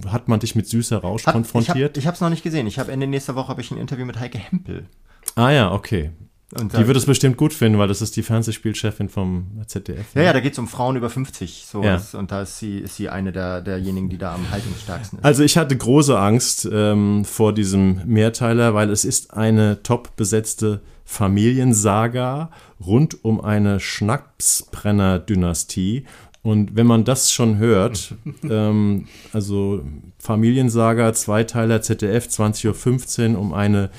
hat man dich mit Süßer Rausch hat, konfrontiert? Ich habe es noch nicht gesehen. Ich habe Ende nächster Woche habe ich ein Interview mit Heike Hempel. Ah ja, okay. Und die wird es bestimmt gut finden, weil das ist die Fernsehspielchefin vom ZDF. Ja, ne? ja, da geht es um Frauen über 50. So ja. und da ist sie, ist sie eine der, derjenigen, die da am haltungsstärksten ist. Also ich hatte große Angst ähm, vor diesem Mehrteiler, weil es ist eine top besetzte Familiensaga rund um eine Schnapsbrenner-Dynastie. Und wenn man das schon hört, [laughs] ähm, also Familiensaga, Zweiteiler ZDF, 20.15 Uhr um eine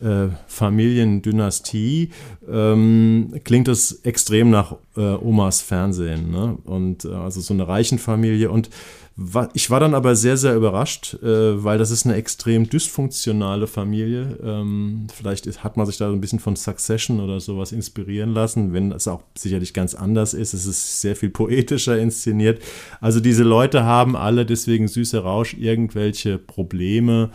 äh, Familiendynastie, ähm, klingt es extrem nach äh, Omas Fernsehen. Ne? Und äh, also so eine reichen Familie. Und ich war dann aber sehr, sehr überrascht, äh, weil das ist eine extrem dysfunktionale Familie. Ähm, vielleicht hat man sich da so ein bisschen von Succession oder sowas inspirieren lassen, wenn es auch sicherlich ganz anders ist. Es ist sehr viel poetischer inszeniert. Also diese Leute haben alle deswegen süße Rausch irgendwelche Probleme.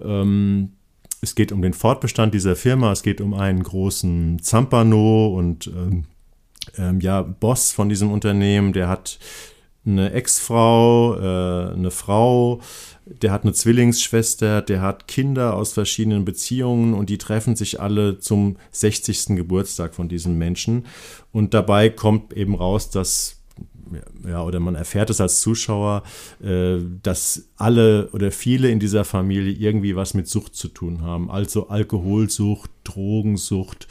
Ähm, es geht um den Fortbestand dieser Firma, es geht um einen großen Zampano und ähm, ähm, ja, Boss von diesem Unternehmen, der hat eine Ex-Frau, äh, eine Frau, der hat eine Zwillingsschwester, der hat Kinder aus verschiedenen Beziehungen und die treffen sich alle zum 60. Geburtstag von diesem Menschen. Und dabei kommt eben raus, dass ja, oder man erfährt es als Zuschauer, äh, dass alle oder viele in dieser Familie irgendwie was mit Sucht zu tun haben. Also Alkoholsucht, Drogensucht,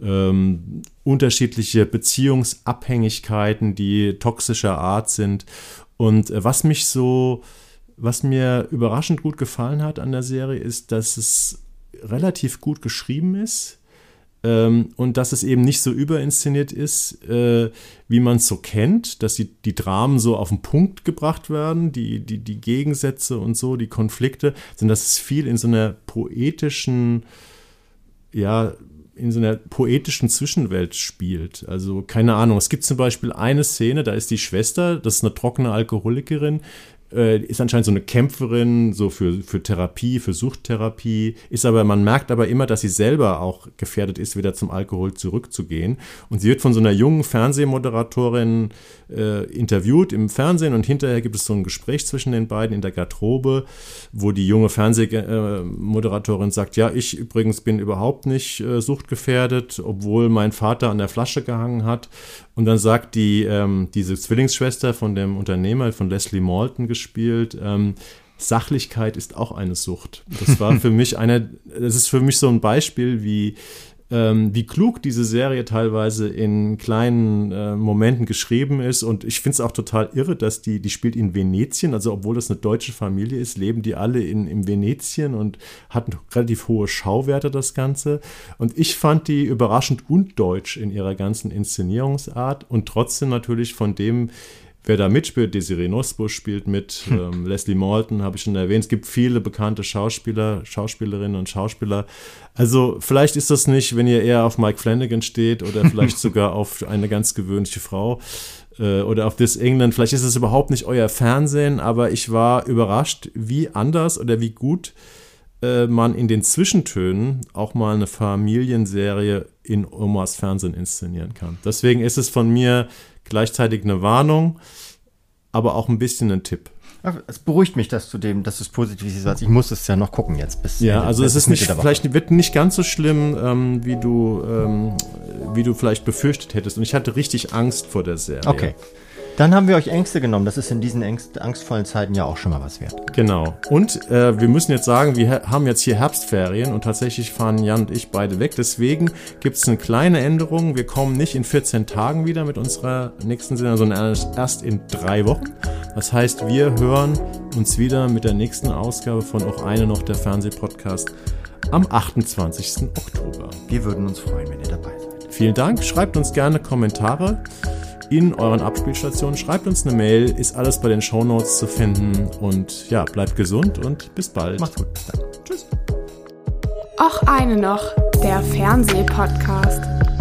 ähm, unterschiedliche Beziehungsabhängigkeiten, die toxischer Art sind. Und äh, was mich so, was mir überraschend gut gefallen hat an der Serie, ist, dass es relativ gut geschrieben ist ähm, und dass es eben nicht so überinszeniert ist, äh, wie man es so kennt, dass die, die Dramen so auf den Punkt gebracht werden, die, die, die Gegensätze und so, die Konflikte, sondern dass es viel in so einer poetischen, ja, in so einer poetischen Zwischenwelt spielt. Also keine Ahnung, es gibt zum Beispiel eine Szene, da ist die Schwester, das ist eine trockene Alkoholikerin, äh, ist anscheinend so eine Kämpferin, so für, für Therapie, für Suchttherapie, ist aber, man merkt aber immer, dass sie selber auch gefährdet ist, wieder zum Alkohol zurückzugehen. Und sie wird von so einer jungen Fernsehmoderatorin äh, interviewt im Fernsehen und hinterher gibt es so ein Gespräch zwischen den beiden in der Garderobe, wo die junge Fernsehmoderatorin sagt, ja, ich übrigens bin überhaupt nicht äh, suchtgefährdet, obwohl mein Vater an der Flasche gehangen hat. Und dann sagt die, ähm, diese Zwillingsschwester von dem Unternehmer, von Leslie Malton gespielt, ähm, Sachlichkeit ist auch eine Sucht. Das war für [laughs] mich einer, das ist für mich so ein Beispiel, wie ähm, wie klug diese Serie teilweise in kleinen äh, Momenten geschrieben ist. Und ich finde es auch total irre, dass die, die spielt in Venetien, also obwohl das eine deutsche Familie ist, leben die alle in, in Venetien und hatten relativ hohe Schauwerte, das Ganze. Und ich fand die überraschend undeutsch in ihrer ganzen Inszenierungsart und trotzdem natürlich von dem, Wer da mitspielt, Desiree Nosbusch spielt mit, hm. ähm, Leslie Malton habe ich schon erwähnt. Es gibt viele bekannte Schauspieler, Schauspielerinnen und Schauspieler. Also vielleicht ist das nicht, wenn ihr eher auf Mike Flanagan steht oder [laughs] vielleicht sogar auf eine ganz gewöhnliche Frau äh, oder auf This England. Vielleicht ist es überhaupt nicht euer Fernsehen, aber ich war überrascht, wie anders oder wie gut äh, man in den Zwischentönen auch mal eine Familienserie in Omas Fernsehen inszenieren kann. Deswegen ist es von mir gleichzeitig eine Warnung, aber auch ein bisschen ein Tipp. Es beruhigt mich, dass du dem, dass du es positiv siehst. Ich muss es ja noch gucken jetzt. Bis ja, also es ist nicht, vielleicht wird nicht ganz so schlimm, ähm, wie du, ähm, wie du vielleicht befürchtet hättest. Und ich hatte richtig Angst vor der Serie. Okay. Dann haben wir euch Ängste genommen. Das ist in diesen Ängst, angstvollen Zeiten ja auch schon mal was wert. Genau. Und äh, wir müssen jetzt sagen, wir haben jetzt hier Herbstferien und tatsächlich fahren Jan und ich beide weg. Deswegen gibt es eine kleine Änderung. Wir kommen nicht in 14 Tagen wieder mit unserer nächsten Sendung, sondern erst in drei Wochen. Das heißt, wir hören uns wieder mit der nächsten Ausgabe von auch eine noch der Fernsehpodcast am 28. Oktober. Wir würden uns freuen, wenn ihr dabei seid. Vielen Dank. Schreibt uns gerne Kommentare in euren Abspielstationen. Schreibt uns eine Mail, ist alles bei den Shownotes zu finden. Und ja, bleibt gesund und bis bald. Macht's gut. Bis dann. Tschüss. Auch eine noch der Fernsehpodcast.